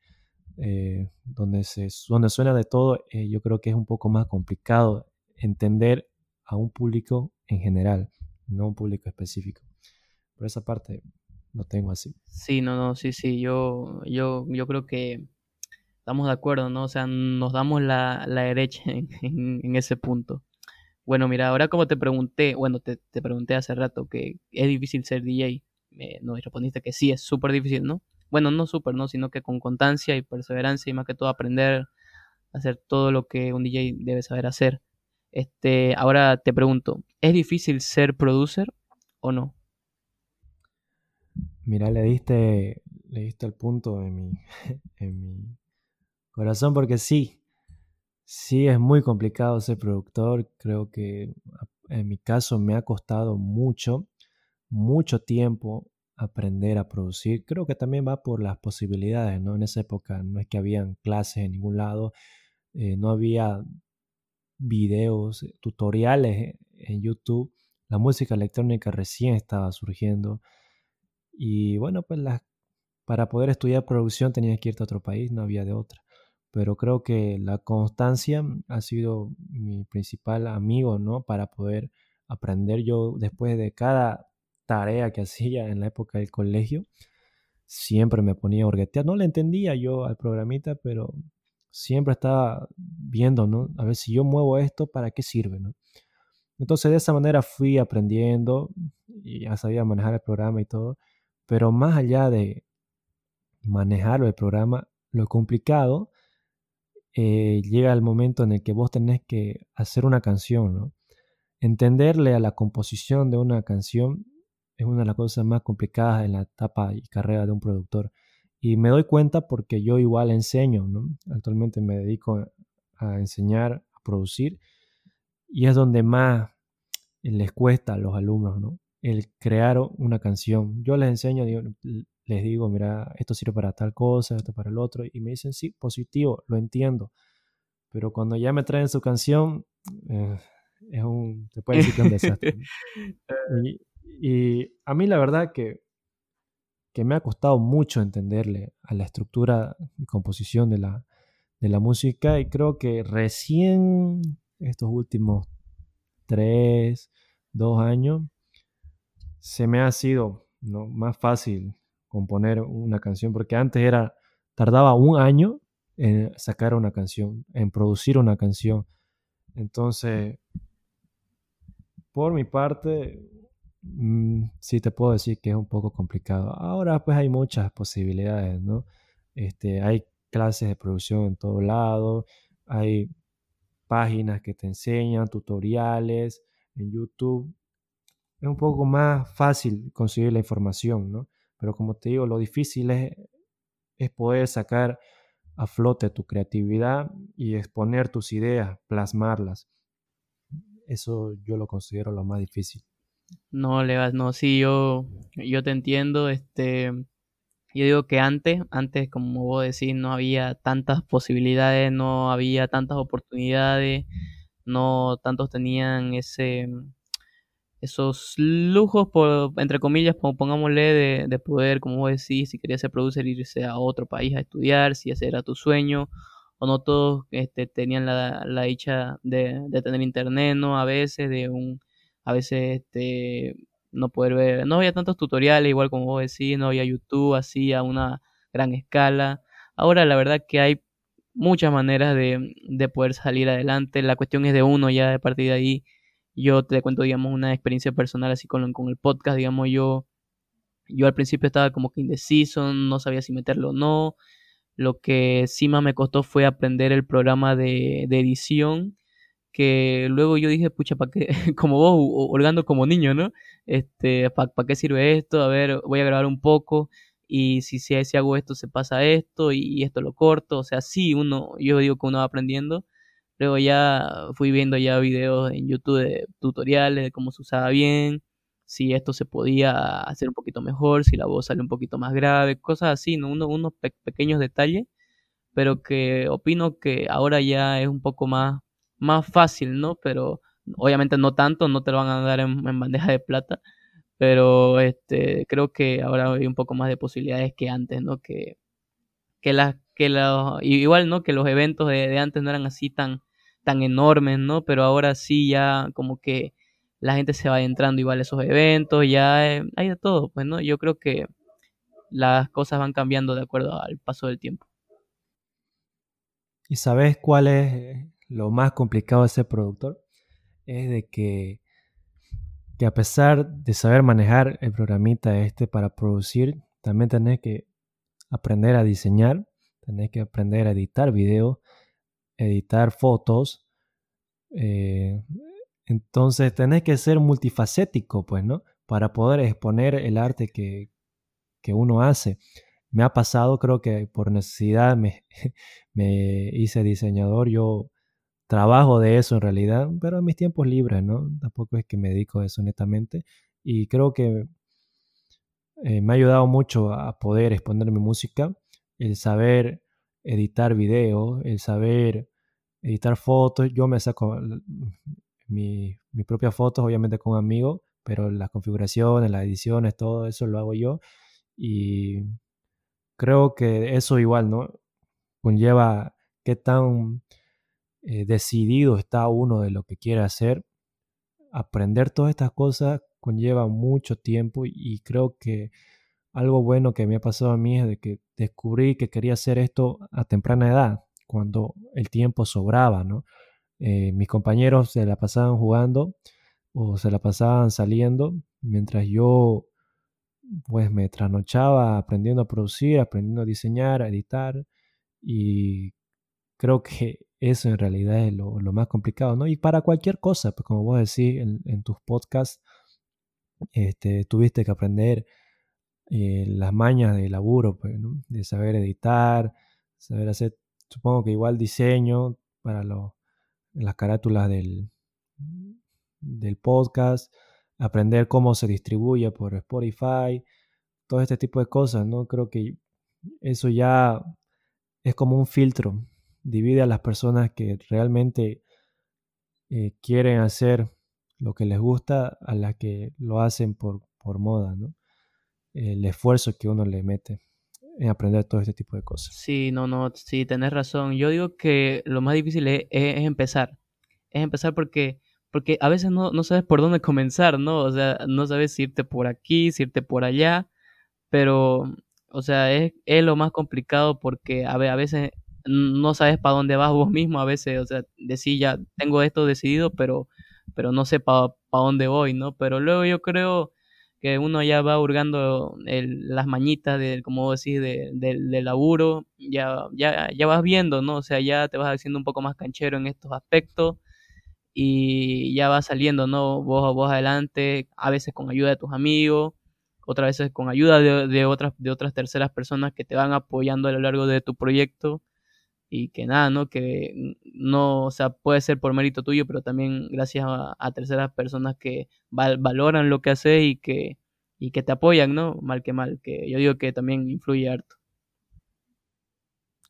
eh, donde, se, donde suena de todo, eh, yo creo que es un poco más complicado entender a un público en general, no un público específico. Por esa parte lo tengo así. Sí, no, no, sí, sí, yo, yo, yo creo que estamos de acuerdo, ¿no? O sea, nos damos la, la derecha en, en, ese punto. Bueno, mira, ahora como te pregunté, bueno, te, te pregunté hace rato que es difícil ser DJ, me, no, respondiste que sí, es súper difícil, ¿no? Bueno, no súper, ¿no? Sino que con constancia y perseverancia y más que todo aprender a hacer todo lo que un DJ debe saber hacer. Este, ahora te pregunto, ¿es difícil ser producer o no? Mira, le diste, le diste el punto en mi, en mi corazón porque sí, sí es muy complicado ser productor. Creo que en mi caso me ha costado mucho, mucho tiempo aprender a producir. Creo que también va por las posibilidades, ¿no? En esa época no es que habían clases en ningún lado, eh, no había videos, tutoriales en YouTube. La música electrónica recién estaba surgiendo. Y bueno, pues para poder estudiar producción tenías que irte a otro país, no había de otra. Pero creo que la constancia ha sido mi principal amigo, ¿no? Para poder aprender yo después de cada tarea que hacía en la época del colegio, siempre me ponía a orguetear. No le entendía yo al programita, pero siempre estaba viendo, ¿no? A ver si yo muevo esto, ¿para qué sirve, ¿no? Entonces de esa manera fui aprendiendo y ya sabía manejar el programa y todo, pero más allá de manejar el programa, lo complicado eh, llega el momento en el que vos tenés que hacer una canción. Entenderle a la composición de una canción es una de las cosas más complicadas en la etapa y carrera de un productor. Y me doy cuenta porque yo igual enseño, ¿no? Actualmente me dedico a enseñar, a producir, y es donde más les cuesta a los alumnos, ¿no? El crear una canción. Yo les enseño, les digo, mira, esto sirve para tal cosa, esto para el otro, y me dicen, sí, positivo, lo entiendo. Pero cuando ya me traen su canción, eh, es un, te puede decir que es un desastre. y, y a mí la verdad que, que me ha costado mucho entenderle a la estructura y composición de la, de la música y creo que recién estos últimos tres, dos años, se me ha sido más fácil componer una canción, porque antes era, tardaba un año en sacar una canción, en producir una canción. Entonces, por mi parte, Mm, sí te puedo decir que es un poco complicado. Ahora pues hay muchas posibilidades, ¿no? Este, hay clases de producción en todo lado, hay páginas que te enseñan, tutoriales en YouTube. Es un poco más fácil conseguir la información, ¿no? Pero como te digo, lo difícil es, es poder sacar a flote tu creatividad y exponer tus ideas, plasmarlas. Eso yo lo considero lo más difícil. No, Levas, no, sí, yo, yo te entiendo, este, yo digo que antes, antes, como vos decís, no había tantas posibilidades, no había tantas oportunidades, no tantos tenían ese, esos lujos, por, entre comillas, pongámosle, de, de poder, como vos decís, si querías ser producer, irse a otro país a estudiar, si ese era tu sueño, o no todos este, tenían la, la dicha de, de tener internet, ¿no? A veces, de un a veces este, no poder ver, no había tantos tutoriales, igual como vos decís, no había YouTube así a una gran escala. Ahora la verdad que hay muchas maneras de, de poder salir adelante, la cuestión es de uno ya de partir de ahí. Yo te cuento, digamos, una experiencia personal así con, con el podcast, digamos, yo, yo al principio estaba como que indeciso, no sabía si meterlo o no. Lo que sí más me costó fue aprender el programa de, de edición que luego yo dije, pucha, ¿para qué? como vos, holgando como niño, ¿no? Este, ¿para qué sirve esto? A ver, voy a grabar un poco y si, si, si hago esto se pasa esto y, esto lo corto, o sea, sí, uno, yo digo que uno va aprendiendo, luego ya fui viendo ya videos en YouTube de tutoriales de cómo se usaba bien, si esto se podía hacer un poquito mejor, si la voz sale un poquito más grave, cosas así, ¿no? unos pequeños detalles, pero que opino que ahora ya es un poco más, más fácil, ¿no? Pero obviamente no tanto, no te lo van a dar en, bandeja de plata, pero este, creo que ahora hay un poco más de posibilidades que antes, ¿no? Que, que las que los, igual, ¿no? Que los eventos de, antes no eran así tan, tan enormes, ¿no? Pero ahora sí ya como que la gente se va entrando igual a esos eventos, ya eh, hay de todo, pues, ¿no? Yo creo que las cosas van cambiando de acuerdo al paso del tiempo. ¿Y sabes cuál es eh, lo más complicado de ser productor? Es de que, que a pesar de saber manejar el programita este para producir, también tenés que aprender a diseñar, tenés que aprender a editar videos, editar fotos, eh, entonces tenés que ser multifacético, pues, ¿no? Para poder exponer el arte que, uno hace. Me ha pasado, creo que por necesidad me, me hice diseñador. Yo trabajo de eso en realidad, pero en mis tiempos libres, ¿no? Tampoco es que me dedico a eso netamente. Y creo que eh, me ha ayudado mucho a poder exponer mi música, el saber editar videos, el saber editar fotos. Yo me saco mi, mis propias fotos, obviamente con amigos, pero las configuraciones, las ediciones, todo eso lo hago yo. Y creo que eso igual, ¿no? Conlleva qué tan eh, decidido está uno de lo que quiere hacer. Aprender todas estas cosas conlleva mucho tiempo y creo que algo bueno que me ha pasado a mí es de que descubrí que quería hacer esto a temprana edad, cuando el tiempo sobraba, ¿no? Eh, mis compañeros se la pasaban jugando o se la pasaban saliendo, mientras yo pues me trasnochaba aprendiendo a producir, aprendiendo a diseñar, a editar y creo que eso en realidad es lo, más complicado, ¿no? Y para cualquier cosa, pues como vos decís en, tus podcasts, este, tuviste que aprender eh, las mañas de laburo, pues, de saber editar, saber hacer, supongo que igual diseño para las carátulas del, del podcast, aprender cómo se distribuye por Spotify, todo este tipo de cosas, ¿no? Creo que eso ya es como un filtro, divide a las personas que realmente eh, quieren hacer lo que les gusta a las que lo hacen por, por moda, ¿no? El esfuerzo que uno le mete en aprender todo este tipo de cosas. Sí, no, no, sí, tenés razón. Yo digo que lo más difícil es, empezar. Es empezar porque, porque a veces no, no, sabes por dónde comenzar, ¿no? O sea, no sabes si irte por aquí, si irte por allá, pero, o sea, es, es lo más complicado porque a, veces no sabes para dónde vas vos mismo, a veces, o sea, decís ya tengo esto decidido, pero, pero no sé para dónde voy, ¿no? Pero luego yo creo que uno ya va hurgando las mañitas, de, como decís, del de, laburo, ya, ya, ya vas viendo, ¿no? O sea, ya te vas haciendo un poco más canchero en estos aspectos y ya vas saliendo, ¿no? Vos, vos adelante, a veces con ayuda de tus amigos, otras veces con ayuda de, de, otras, de otras terceras personas que te van apoyando a lo largo de tu proyecto y que nada, ¿no? Que no, o sea, puede ser por mérito tuyo, pero también gracias a, terceras personas que valoran lo que haces y que, y que te apoyan, ¿no? Mal que mal, que yo digo que también influye harto.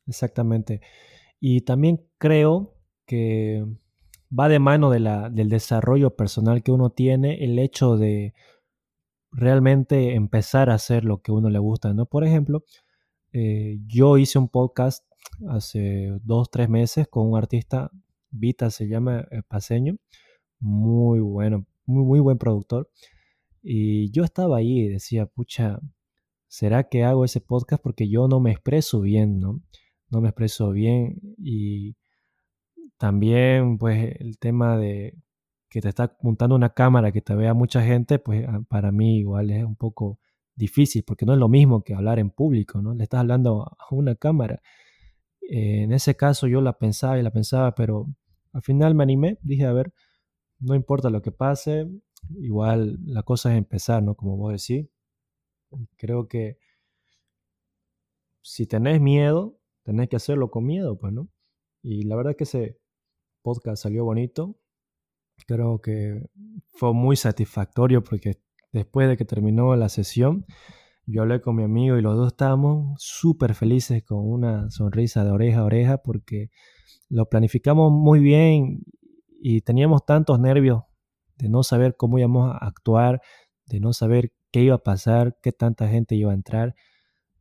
Exactamente. Y también creo que va de mano de la, del desarrollo personal que uno tiene el hecho de realmente empezar a hacer lo que uno le gusta, ¿no? Por ejemplo, eh, yo hice un podcast hace dos, tres meses con un artista, Vita se llama, eh, paseño, muy bueno, muy, muy buen productor. Y yo estaba ahí y decía, pucha, ¿será que hago ese podcast? Porque yo no me expreso bien, ¿no? No me expreso bien y también pues el tema de que te está apuntando una cámara que te vea mucha gente, pues ah, para mí igual es un poco difícil porque no es lo mismo que hablar en público, ¿no? Le estás hablando a una cámara en ese caso yo la pensaba y la pensaba, pero al final me animé, dije, a ver, no importa lo que pase, igual la cosa es empezar, ¿no? Como vos decís. Creo que si tenés miedo, tenés que hacerlo con miedo, pues, ¿no? Y la verdad que ese podcast salió bonito. Creo que fue muy satisfactorio porque después de que terminó la sesión, yo hablé con mi amigo y los dos estábamos súper felices con una sonrisa de oreja a oreja porque lo planificamos muy bien y teníamos tantos nervios de no saber cómo íbamos a actuar, de no saber qué iba a pasar, qué tanta gente iba a entrar.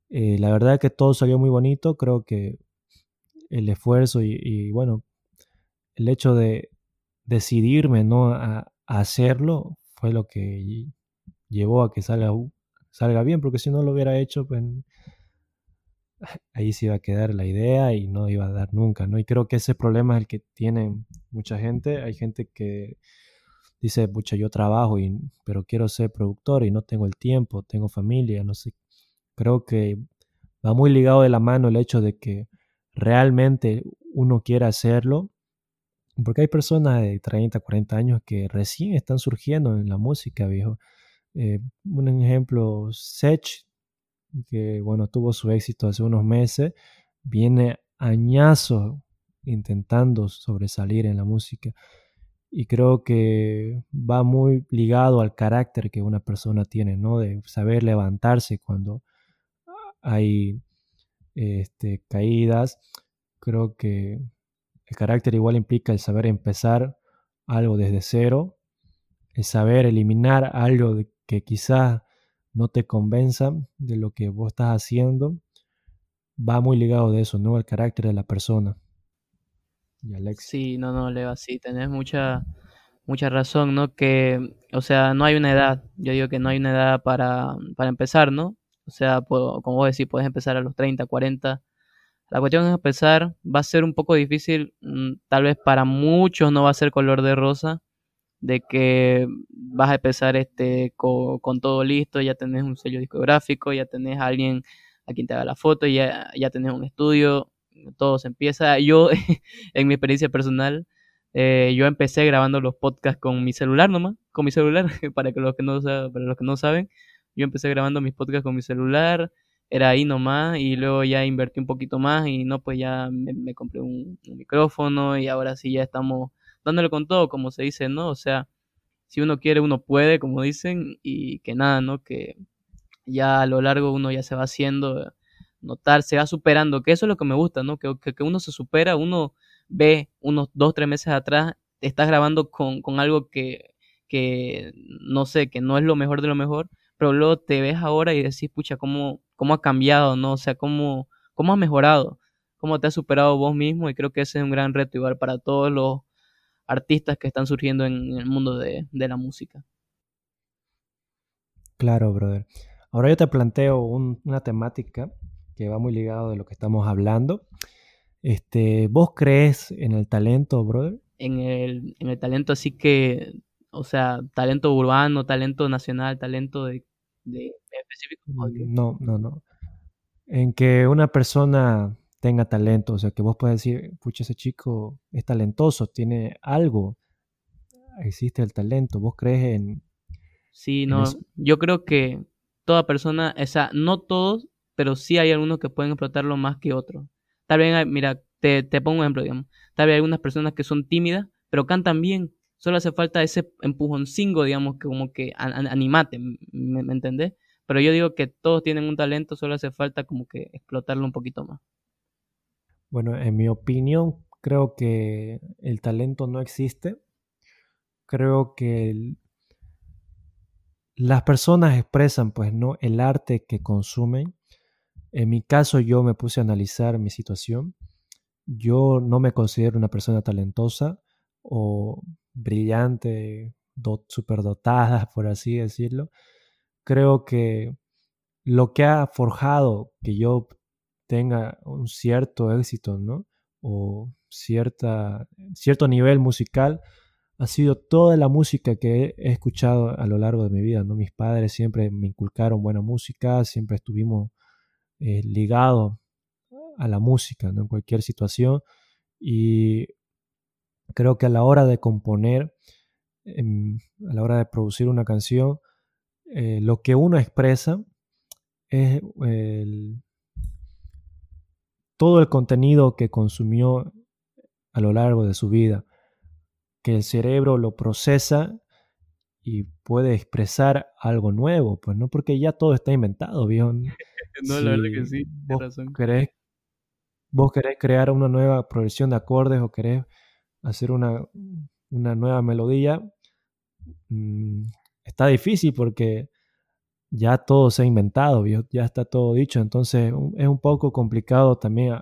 Eh, la verdad es que todo salió muy bonito, creo que el esfuerzo y, bueno, el hecho de decidirme ¿no? a, hacerlo fue lo que llevó a que salga, salga bien, porque si no lo hubiera hecho, pues ahí se iba a quedar la idea y no iba a dar nunca, ¿no? Y creo que ese problema es el que tiene mucha gente. Hay gente que dice, pucha, yo trabajo, y, pero quiero ser productor y no tengo el tiempo, tengo familia, no sé. Creo que va muy ligado de la mano el hecho de que realmente uno quiera hacerlo, porque hay personas de 30, 40 años que recién están surgiendo en la música, viejo. Eh, un ejemplo, Sech, que bueno, tuvo su éxito hace unos meses, viene añazo intentando sobresalir en la música. Y creo que va muy ligado al carácter que una persona tiene, ¿no? De saber levantarse cuando hay este, caídas. Creo que el carácter igual implica el saber empezar algo desde cero, el saber eliminar algo que quizás no te convenza de lo que vos estás haciendo, va muy ligado de eso, ¿no? El carácter de la persona. Y Alex. Sí, no, no, Leo, sí, tenés mucha, mucha razón, ¿no? Que, o sea, no hay una edad, yo digo que no hay una edad para, para empezar, ¿no? O sea, como vos decís, puedes empezar a los 30, 40. La cuestión es empezar, va a ser un poco difícil, mm, tal vez para muchos no va a ser color de rosa, de que vas a empezar este con, todo listo, ya tenés un sello discográfico, ya tenés a alguien a quien te haga la foto, ya, ya tenés un estudio, todo se empieza. Yo, en mi experiencia personal, eh, yo empecé grabando los podcasts con mi celular nomás, con mi celular, para, que los que no, para los que no saben, yo empecé grabando mis podcasts con mi celular, era ahí nomás, y luego ya invertí un poquito más y no, pues ya me, compré un micrófono y ahora sí ya estamos dándole con todo, como se dice, ¿no? O sea, si uno quiere, uno puede, como dicen, y que nada, ¿no? Que ya a lo largo uno ya se va haciendo notar, se va superando, que eso es lo que me gusta, ¿no? Que, que, uno se supera, uno ve unos dos, tres meses atrás, estás grabando con, con algo que, que, no sé, que no es lo mejor de lo mejor, pero luego te ves ahora y decís, pucha, ¿cómo, cómo ha cambiado, ¿no? O sea, cómo, cómo has mejorado, cómo te has superado vos mismo, y creo que ese es un gran reto igual para todos los artistas que están surgiendo en el mundo de, la música. Claro, brother. Ahora yo te planteo una temática que va muy ligado de lo que estamos hablando. Este, ¿Vos crees en el talento, brother? En el, en el talento así que, o sea, talento urbano, talento nacional, talento de, de específico. No, no, no. En que una persona tenga talento, o sea, que vos puedes decir, pucha, ese chico es talentoso, tiene algo, existe el talento, vos crees en... Sí, no, yo creo que toda persona, o sea, no todos, pero sí hay algunos que pueden explotarlo más que otros. Tal vez, mira, te, te pongo un ejemplo, digamos, tal vez hay algunas personas que son tímidas, pero cantan bien, solo hace falta ese empujoncingo, digamos, que como que animate, ¿me, ¿me entendés? Pero yo digo que todos tienen un talento, solo hace falta como que explotarlo un poquito más. Bueno, en mi opinión, creo que el talento no existe. Creo que las personas expresan, pues, ¿no? El arte que consumen. En mi caso, yo me puse a analizar mi situación. Yo no me considero una persona talentosa o brillante, superdotada, por así decirlo. Creo que lo que ha forjado que yo tenga un cierto éxito, ¿no? O cierta, cierto nivel musical, ha sido toda la música que he escuchado a lo largo de mi vida, ¿no? Mis padres siempre me inculcaron buena música, siempre estuvimos eh, ligados a la música, ¿no? En cualquier situación. Y creo que a la hora de componer, em, a la hora de producir una canción, eh, lo que uno expresa es el, todo el contenido que consumió a lo largo de su vida, que el cerebro lo procesa y puede expresar algo nuevo, pues no porque ya todo está inventado, viejo. no, la verdad que sí, vos razón. Querés, vos querés crear una nueva progresión de acordes o querés hacer una, una nueva melodía, mm, está difícil porque ya todo se ha inventado, ya está todo dicho, entonces es un poco complicado también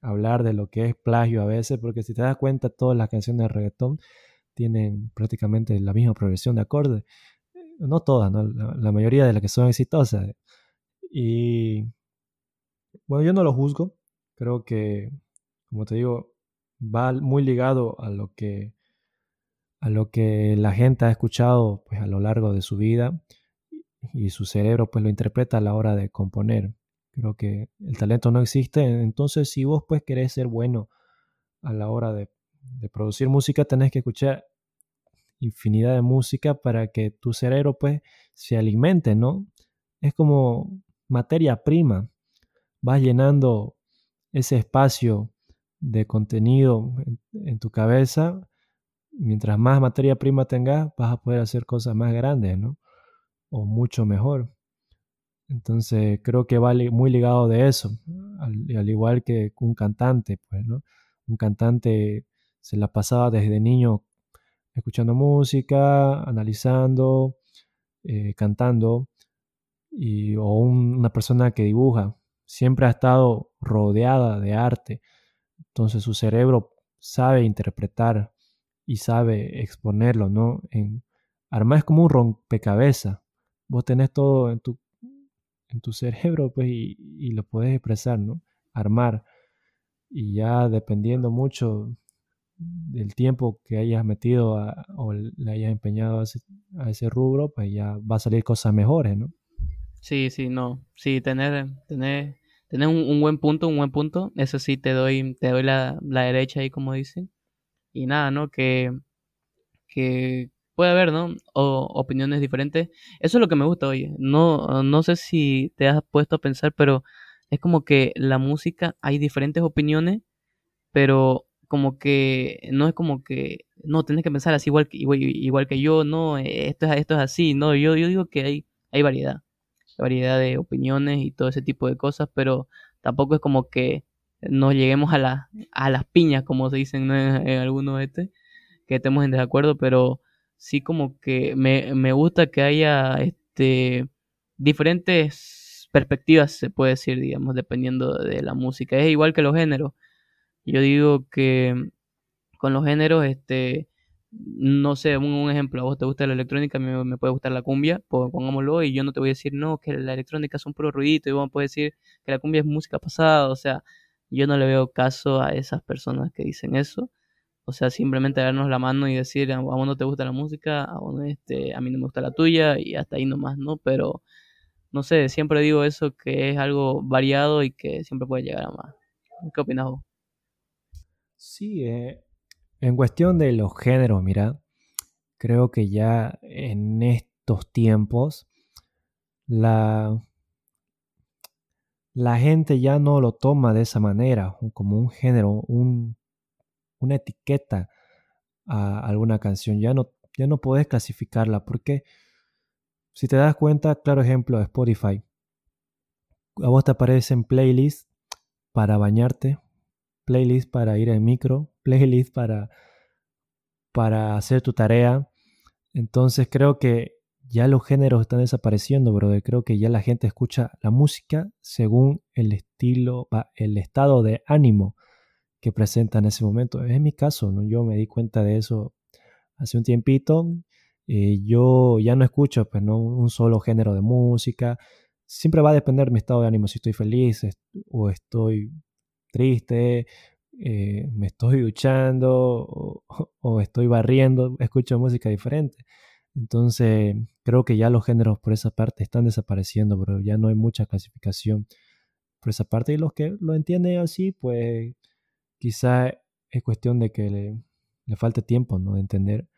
hablar de lo que es plagio a veces, porque si te das cuenta, todas las canciones de reggaetón tienen prácticamente la misma progresión de acordes. No todas, La, mayoría de las que son exitosas. Y bueno, yo no lo juzgo. Creo que, como te digo, va muy ligado a lo que a lo que la gente ha escuchado pues, a lo largo de su vida y su cerebro pues lo interpreta a la hora de componer. Creo que el talento no existe, entonces si vos pues querés ser bueno a la hora de producir música tenés que escuchar infinidad de música para que tu cerebro pues se alimente, ¿no? Es como materia prima. Vas llenando ese espacio de contenido en, tu cabeza. Mientras más materia prima tengas, vas a poder hacer cosas más grandes, ¿no? O mucho mejor. Entonces creo que va muy ligado de eso, al, al igual que un cantante, pues, ¿no? Un cantante se la pasaba desde niño escuchando música, analizando, eh, cantando, y, o una persona que dibuja, siempre ha estado rodeada de arte, entonces su cerebro sabe interpretar y sabe exponerlo, ¿no? En, armar es como un rompecabezas, vos tenés todo en tu, en tu cerebro pues, y, lo podés expresar, ¿no? Armar. Y ya dependiendo mucho del tiempo que hayas metido o le hayas empeñado a ese, rubro, pues ya va a salir cosas mejores, ¿no? Sí, sí, no. Sí, tener, tener, tener un, buen punto, un buen punto. Eso sí, te doy, te doy la, derecha ahí, como dicen. Y nada, ¿no? Que, que puede haber, ¿no? O, opiniones diferentes. Eso es lo que me gusta, oye. No, no sé si te has puesto a pensar, pero es como que la música, hay diferentes opiniones, pero como que no es como que no tienes que pensar así igual que igual, que yo no esto es esto es así no yo yo digo que hay hay variedad variedad de opiniones y todo ese tipo de cosas pero tampoco es como que nos lleguemos a la, a las piñas como se dicen en, algunos este que estemos en desacuerdo pero sí como que me, me gusta que haya este diferentes perspectivas se puede decir digamos dependiendo de la música. Es igual que los géneros. Yo digo que con los géneros, este, no sé, un, ejemplo, a vos te gusta la electrónica, a mí me puede gustar la cumbia, pues pongámoslo, y yo no te voy a decir, no, que la electrónica es un puro ruidito, y vos me puedes decir que la cumbia es música pasada, o sea, yo no le veo caso a esas personas que dicen eso. O sea, simplemente darnos la mano y decir, a vos no te gusta la música, a, vos, este, a mí no me gusta la tuya, y hasta ahí nomás, ¿no? Pero, no sé, siempre digo eso, que es algo variado y que siempre puede llegar a más. ¿Qué opinas vos? Sí, eh, en cuestión de los géneros, mira, creo que ya en estos tiempos la, la gente ya no lo toma de esa manera, como un género, un, una etiqueta a alguna canción. Ya no, ya no puedes clasificarla porque si te das cuenta, claro ejemplo, Spotify. A vos te aparecen playlists para bañarte, playlist para ir en micro, playlist para, para hacer tu tarea. Entonces creo que ya los géneros están desapareciendo, brother. Creo que ya la gente escucha la música según el estilo, el estado de ánimo presenta en ese momento. Es mi caso, ¿no? Yo me di cuenta de eso hace un tiempito. Eh, yo ya no escucho pues, ¿no? un solo género de música. Siempre va a depender de mi estado de ánimo, si estoy feliz o estoy triste, eh, me estoy duchando o, estoy barriendo, escucho música diferente. Entonces, creo que ya los géneros por esa parte están desapareciendo, pero ya no hay mucha clasificación por esa parte. Y los que lo entienden así, pues quizá es cuestión de que le, le falte tiempo, ¿no? De entender.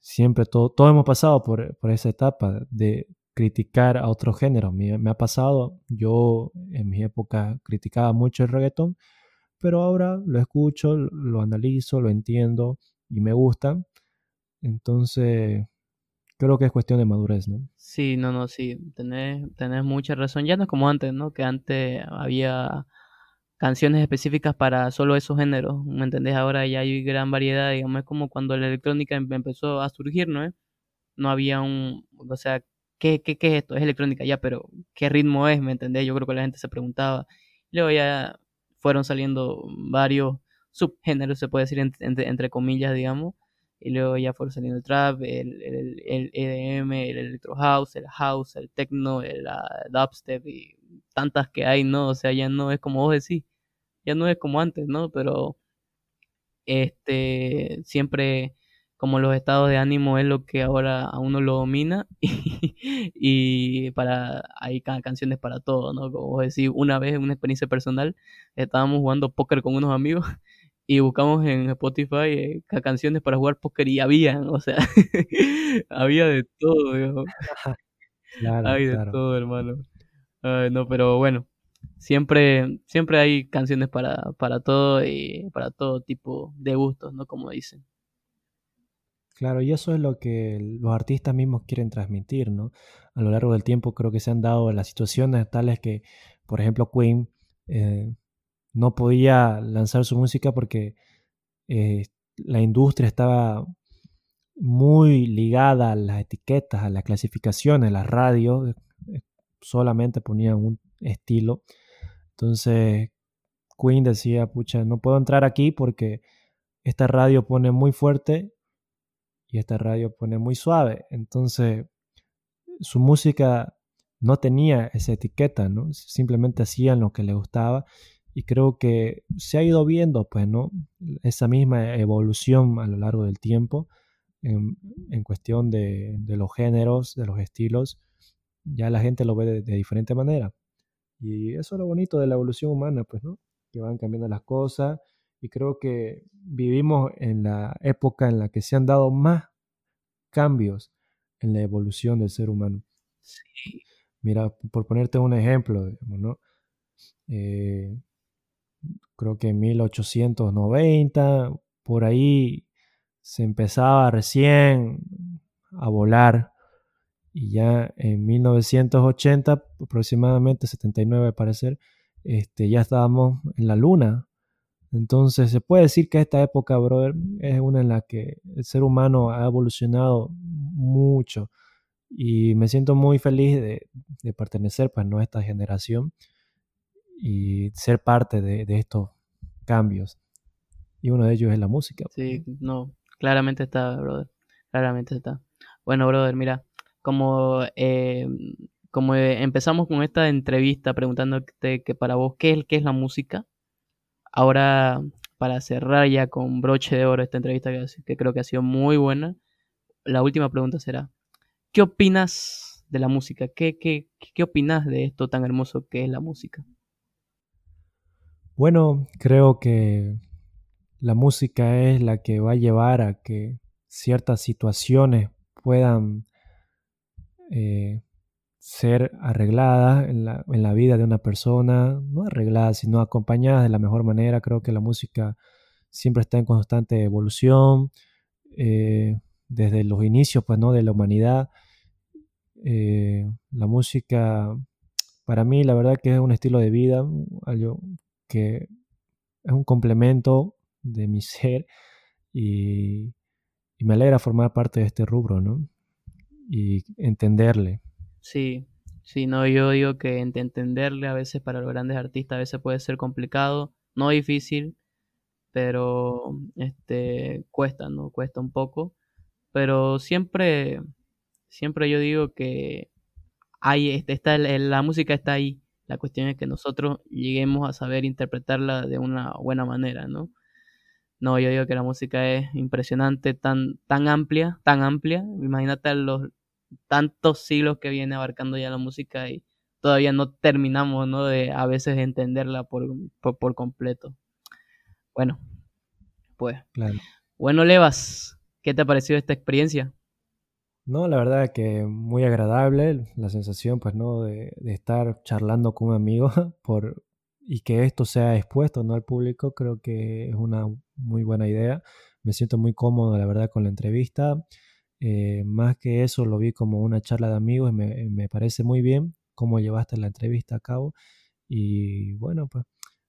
Siempre, todo, todo hemos pasado por, por esa etapa de criticar a otro género. Me, me, ha pasado, yo en mi época criticaba mucho el reggaetón, pero ahora lo escucho, lo analizo, lo entiendo y me gusta. Entonces, creo que es cuestión de madurez, ¿no? Sí, no, no, sí, tenés, tenés mucha razón. Ya no es como antes, ¿no? Que antes había canciones específicas para solo esos géneros, ¿me entendés? Ahora ya hay gran variedad, digamos, es como cuando la electrónica em, empezó a surgir, ¿no? No había un, o sea, ¿qué, qué, qué es esto? Es electrónica, ya, pero ¿qué ritmo es? ¿Me entendés? Yo creo que la gente se preguntaba. Luego ya fueron saliendo varios subgéneros, se puede decir entre comillas, digamos, y luego ya fueron saliendo el trap, el, el, el EDM, el electro house, el house, el techno, el dubstep y tantas que hay, ¿no? O sea, ya no es como vos decís, ya no es como antes, ¿no? Pero este siempre como los estados de ánimo es lo que ahora a uno lo domina y, para hay canciones para todo, ¿no? Como vos decís, una vez en una experiencia personal estábamos jugando póker con unos amigos y buscamos en Spotify eh, canciones para jugar póker y habían, o sea, había de todo, claro, hay de todo, hermano. no, pero bueno, siempre, siempre hay canciones para, para todo y para todo tipo de gustos, ¿no? Como dicen. Claro, y eso es lo que los artistas mismos quieren transmitir, ¿no? A lo largo del tiempo creo que se han dado las situaciones tales que, por ejemplo, Queen eh, no podía lanzar su música porque eh, la industria estaba muy ligada a las etiquetas, a las clasificaciones, las radios eh, solamente ponían un estilo. Entonces Queen decía, pucha, no puedo entrar aquí porque esta radio pone muy fuerte y esta radio pone muy suave. Entonces su música no tenía esa etiqueta, ¿no? Simplemente hacían lo que les gustaba y creo que se ha ido viendo, pues, ¿no? Esa misma evolución a lo largo del tiempo en, cuestión de, los géneros, de los estilos, ya la gente lo ve de, de, diferente manera. Y eso es lo bonito de la evolución humana, pues, ¿no? Que van cambiando las cosas y creo que vivimos en la época en la que se han dado más cambios en la evolución del ser humano. Sí. Mira, por ponerte un ejemplo, digamos, ¿no? Eh, creo que en 1890, por ahí se empezaba recién a volar y ya en 1980, aproximadamente 79 al parecer, este, ya estábamos en la luna. Entonces se puede decir que esta época, brother, es una en la que el ser humano ha evolucionado mucho y me siento muy feliz de, pertenecer pues, a esta generación y ser parte de, estos cambios. Y uno de ellos es la música. Sí, no, claramente está, brother. Claramente está. Bueno, brother, mira, como, eh, como empezamos con esta entrevista preguntándote que para vos, ¿qué es, qué es la música? Ahora, para cerrar ya con broche de oro esta entrevista que, que creo que ha sido muy buena, la última pregunta será, ¿qué opinas de la música? ¿Qué, qué, qué opinas de esto tan hermoso que es la música? Bueno, creo que la música es la que va a llevar a que ciertas situaciones puedan eh, ser arregladas en la, en la, vida de una persona, no arregladas, sino acompañadas de la mejor manera. Creo que la música siempre está en constante evolución, eh, desde los inicios pues, ¿no? de la humanidad. Eh, la música, para mí, la verdad que es un estilo de vida, que es un complemento de mi ser y, me alegra formar parte de este rubro, ¿no? Y entenderle. Sí, sí, no, yo digo que entenderle a veces para los grandes artistas a veces puede ser complicado, no difícil, pero este cuesta, ¿no? Cuesta un poco, pero siempre, siempre yo digo que hay, este, está, la música está ahí, la cuestión es que nosotros lleguemos a saber interpretarla de una buena manera, ¿no? No, yo digo que la música es impresionante, tan, tan amplia, tan amplia. Imagínate los tantos siglos que viene abarcando ya la música y todavía no terminamos, ¿no? De a veces entenderla por, por, completo. Bueno, pues. Claro. Bueno, Levas, ¿qué te ha parecido esta experiencia? No, la verdad que muy agradable la sensación, pues, ¿no? De, estar charlando con un amigo por, y que esto sea expuesto, ¿no? Al público, creo que es una muy buena idea. Me siento muy cómodo, la verdad, con la entrevista. Eh, más que eso, lo vi como una charla de amigos y me, me parece muy bien cómo llevaste la entrevista a cabo. Y bueno, pues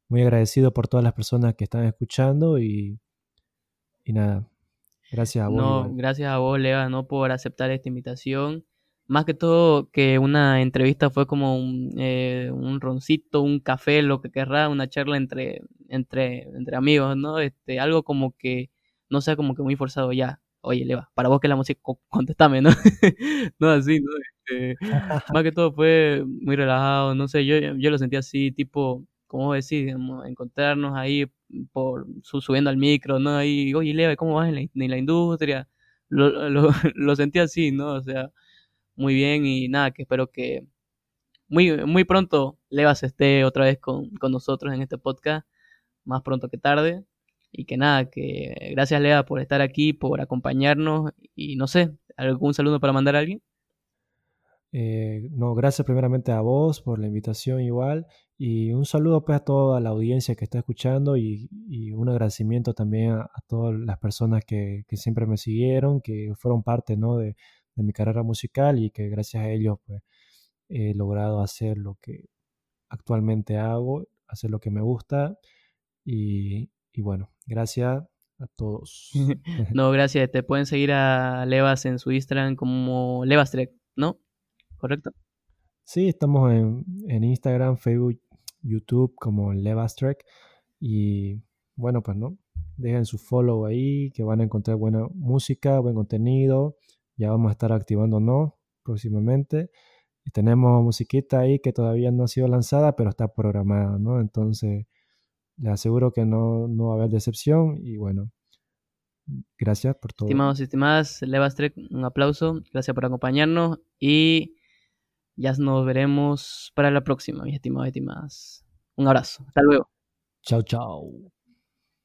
muy agradecido por todas las personas que están escuchando y, y nada, gracias a vos. No, gracias a vos, Leva, no por aceptar esta invitación. Más que todo que una entrevista fue como un, eh, un roncito, un café, lo que querrá, una charla entre, entre, entre amigos, ¿no? Este, algo como que no sea como que muy forzado ya. Oye, Leva, para vos que la música, contestame, ¿no? no así, ¿no? Este, más que todo fue muy relajado, no sé, yo, yo lo sentí así, tipo, ¿cómo decir? encontrarnos ahí por subiendo al micro, ¿no? Ahí, oye, Leva, ¿cómo vas en la, en la industria? Lo, lo, lo, sentí así, ¿no? O sea, muy bien y nada, que espero que muy, muy pronto Levas esté otra vez con, con nosotros en este podcast, más pronto que tarde. Y que nada, que gracias Lea por estar aquí, por acompañarnos y no sé, ¿algún saludo para mandar a alguien? Eh, no, gracias primeramente a vos por la invitación igual y un saludo pues a toda la audiencia que está escuchando y, y un agradecimiento también a, a todas las personas que, que, siempre me siguieron, que fueron parte ¿no? de, de, mi carrera musical y que gracias a ellos pues he logrado hacer lo que actualmente hago, hacer lo que me gusta y, y bueno, gracias a todos. no, gracias. Te pueden seguir a Levas en su Instagram como Levastrek, ¿no? ¿Correcto? Sí, estamos en, en Instagram, Facebook, YouTube como Levastrek. Y bueno, pues no, dejen su follow ahí, que van a encontrar buena música, buen contenido. Ya vamos a estar activándonos próximamente. Tenemos musiquita ahí que todavía no ha sido lanzada, pero está programada, ¿no? Entonces les aseguro que no, no va a haber decepción y bueno, gracias por todo. Estimados y estimadas, Levastrek, un aplauso, gracias por acompañarnos y ya nos veremos para la próxima, mis estimados y estimadas. Un abrazo, hasta luego. Chao, chao.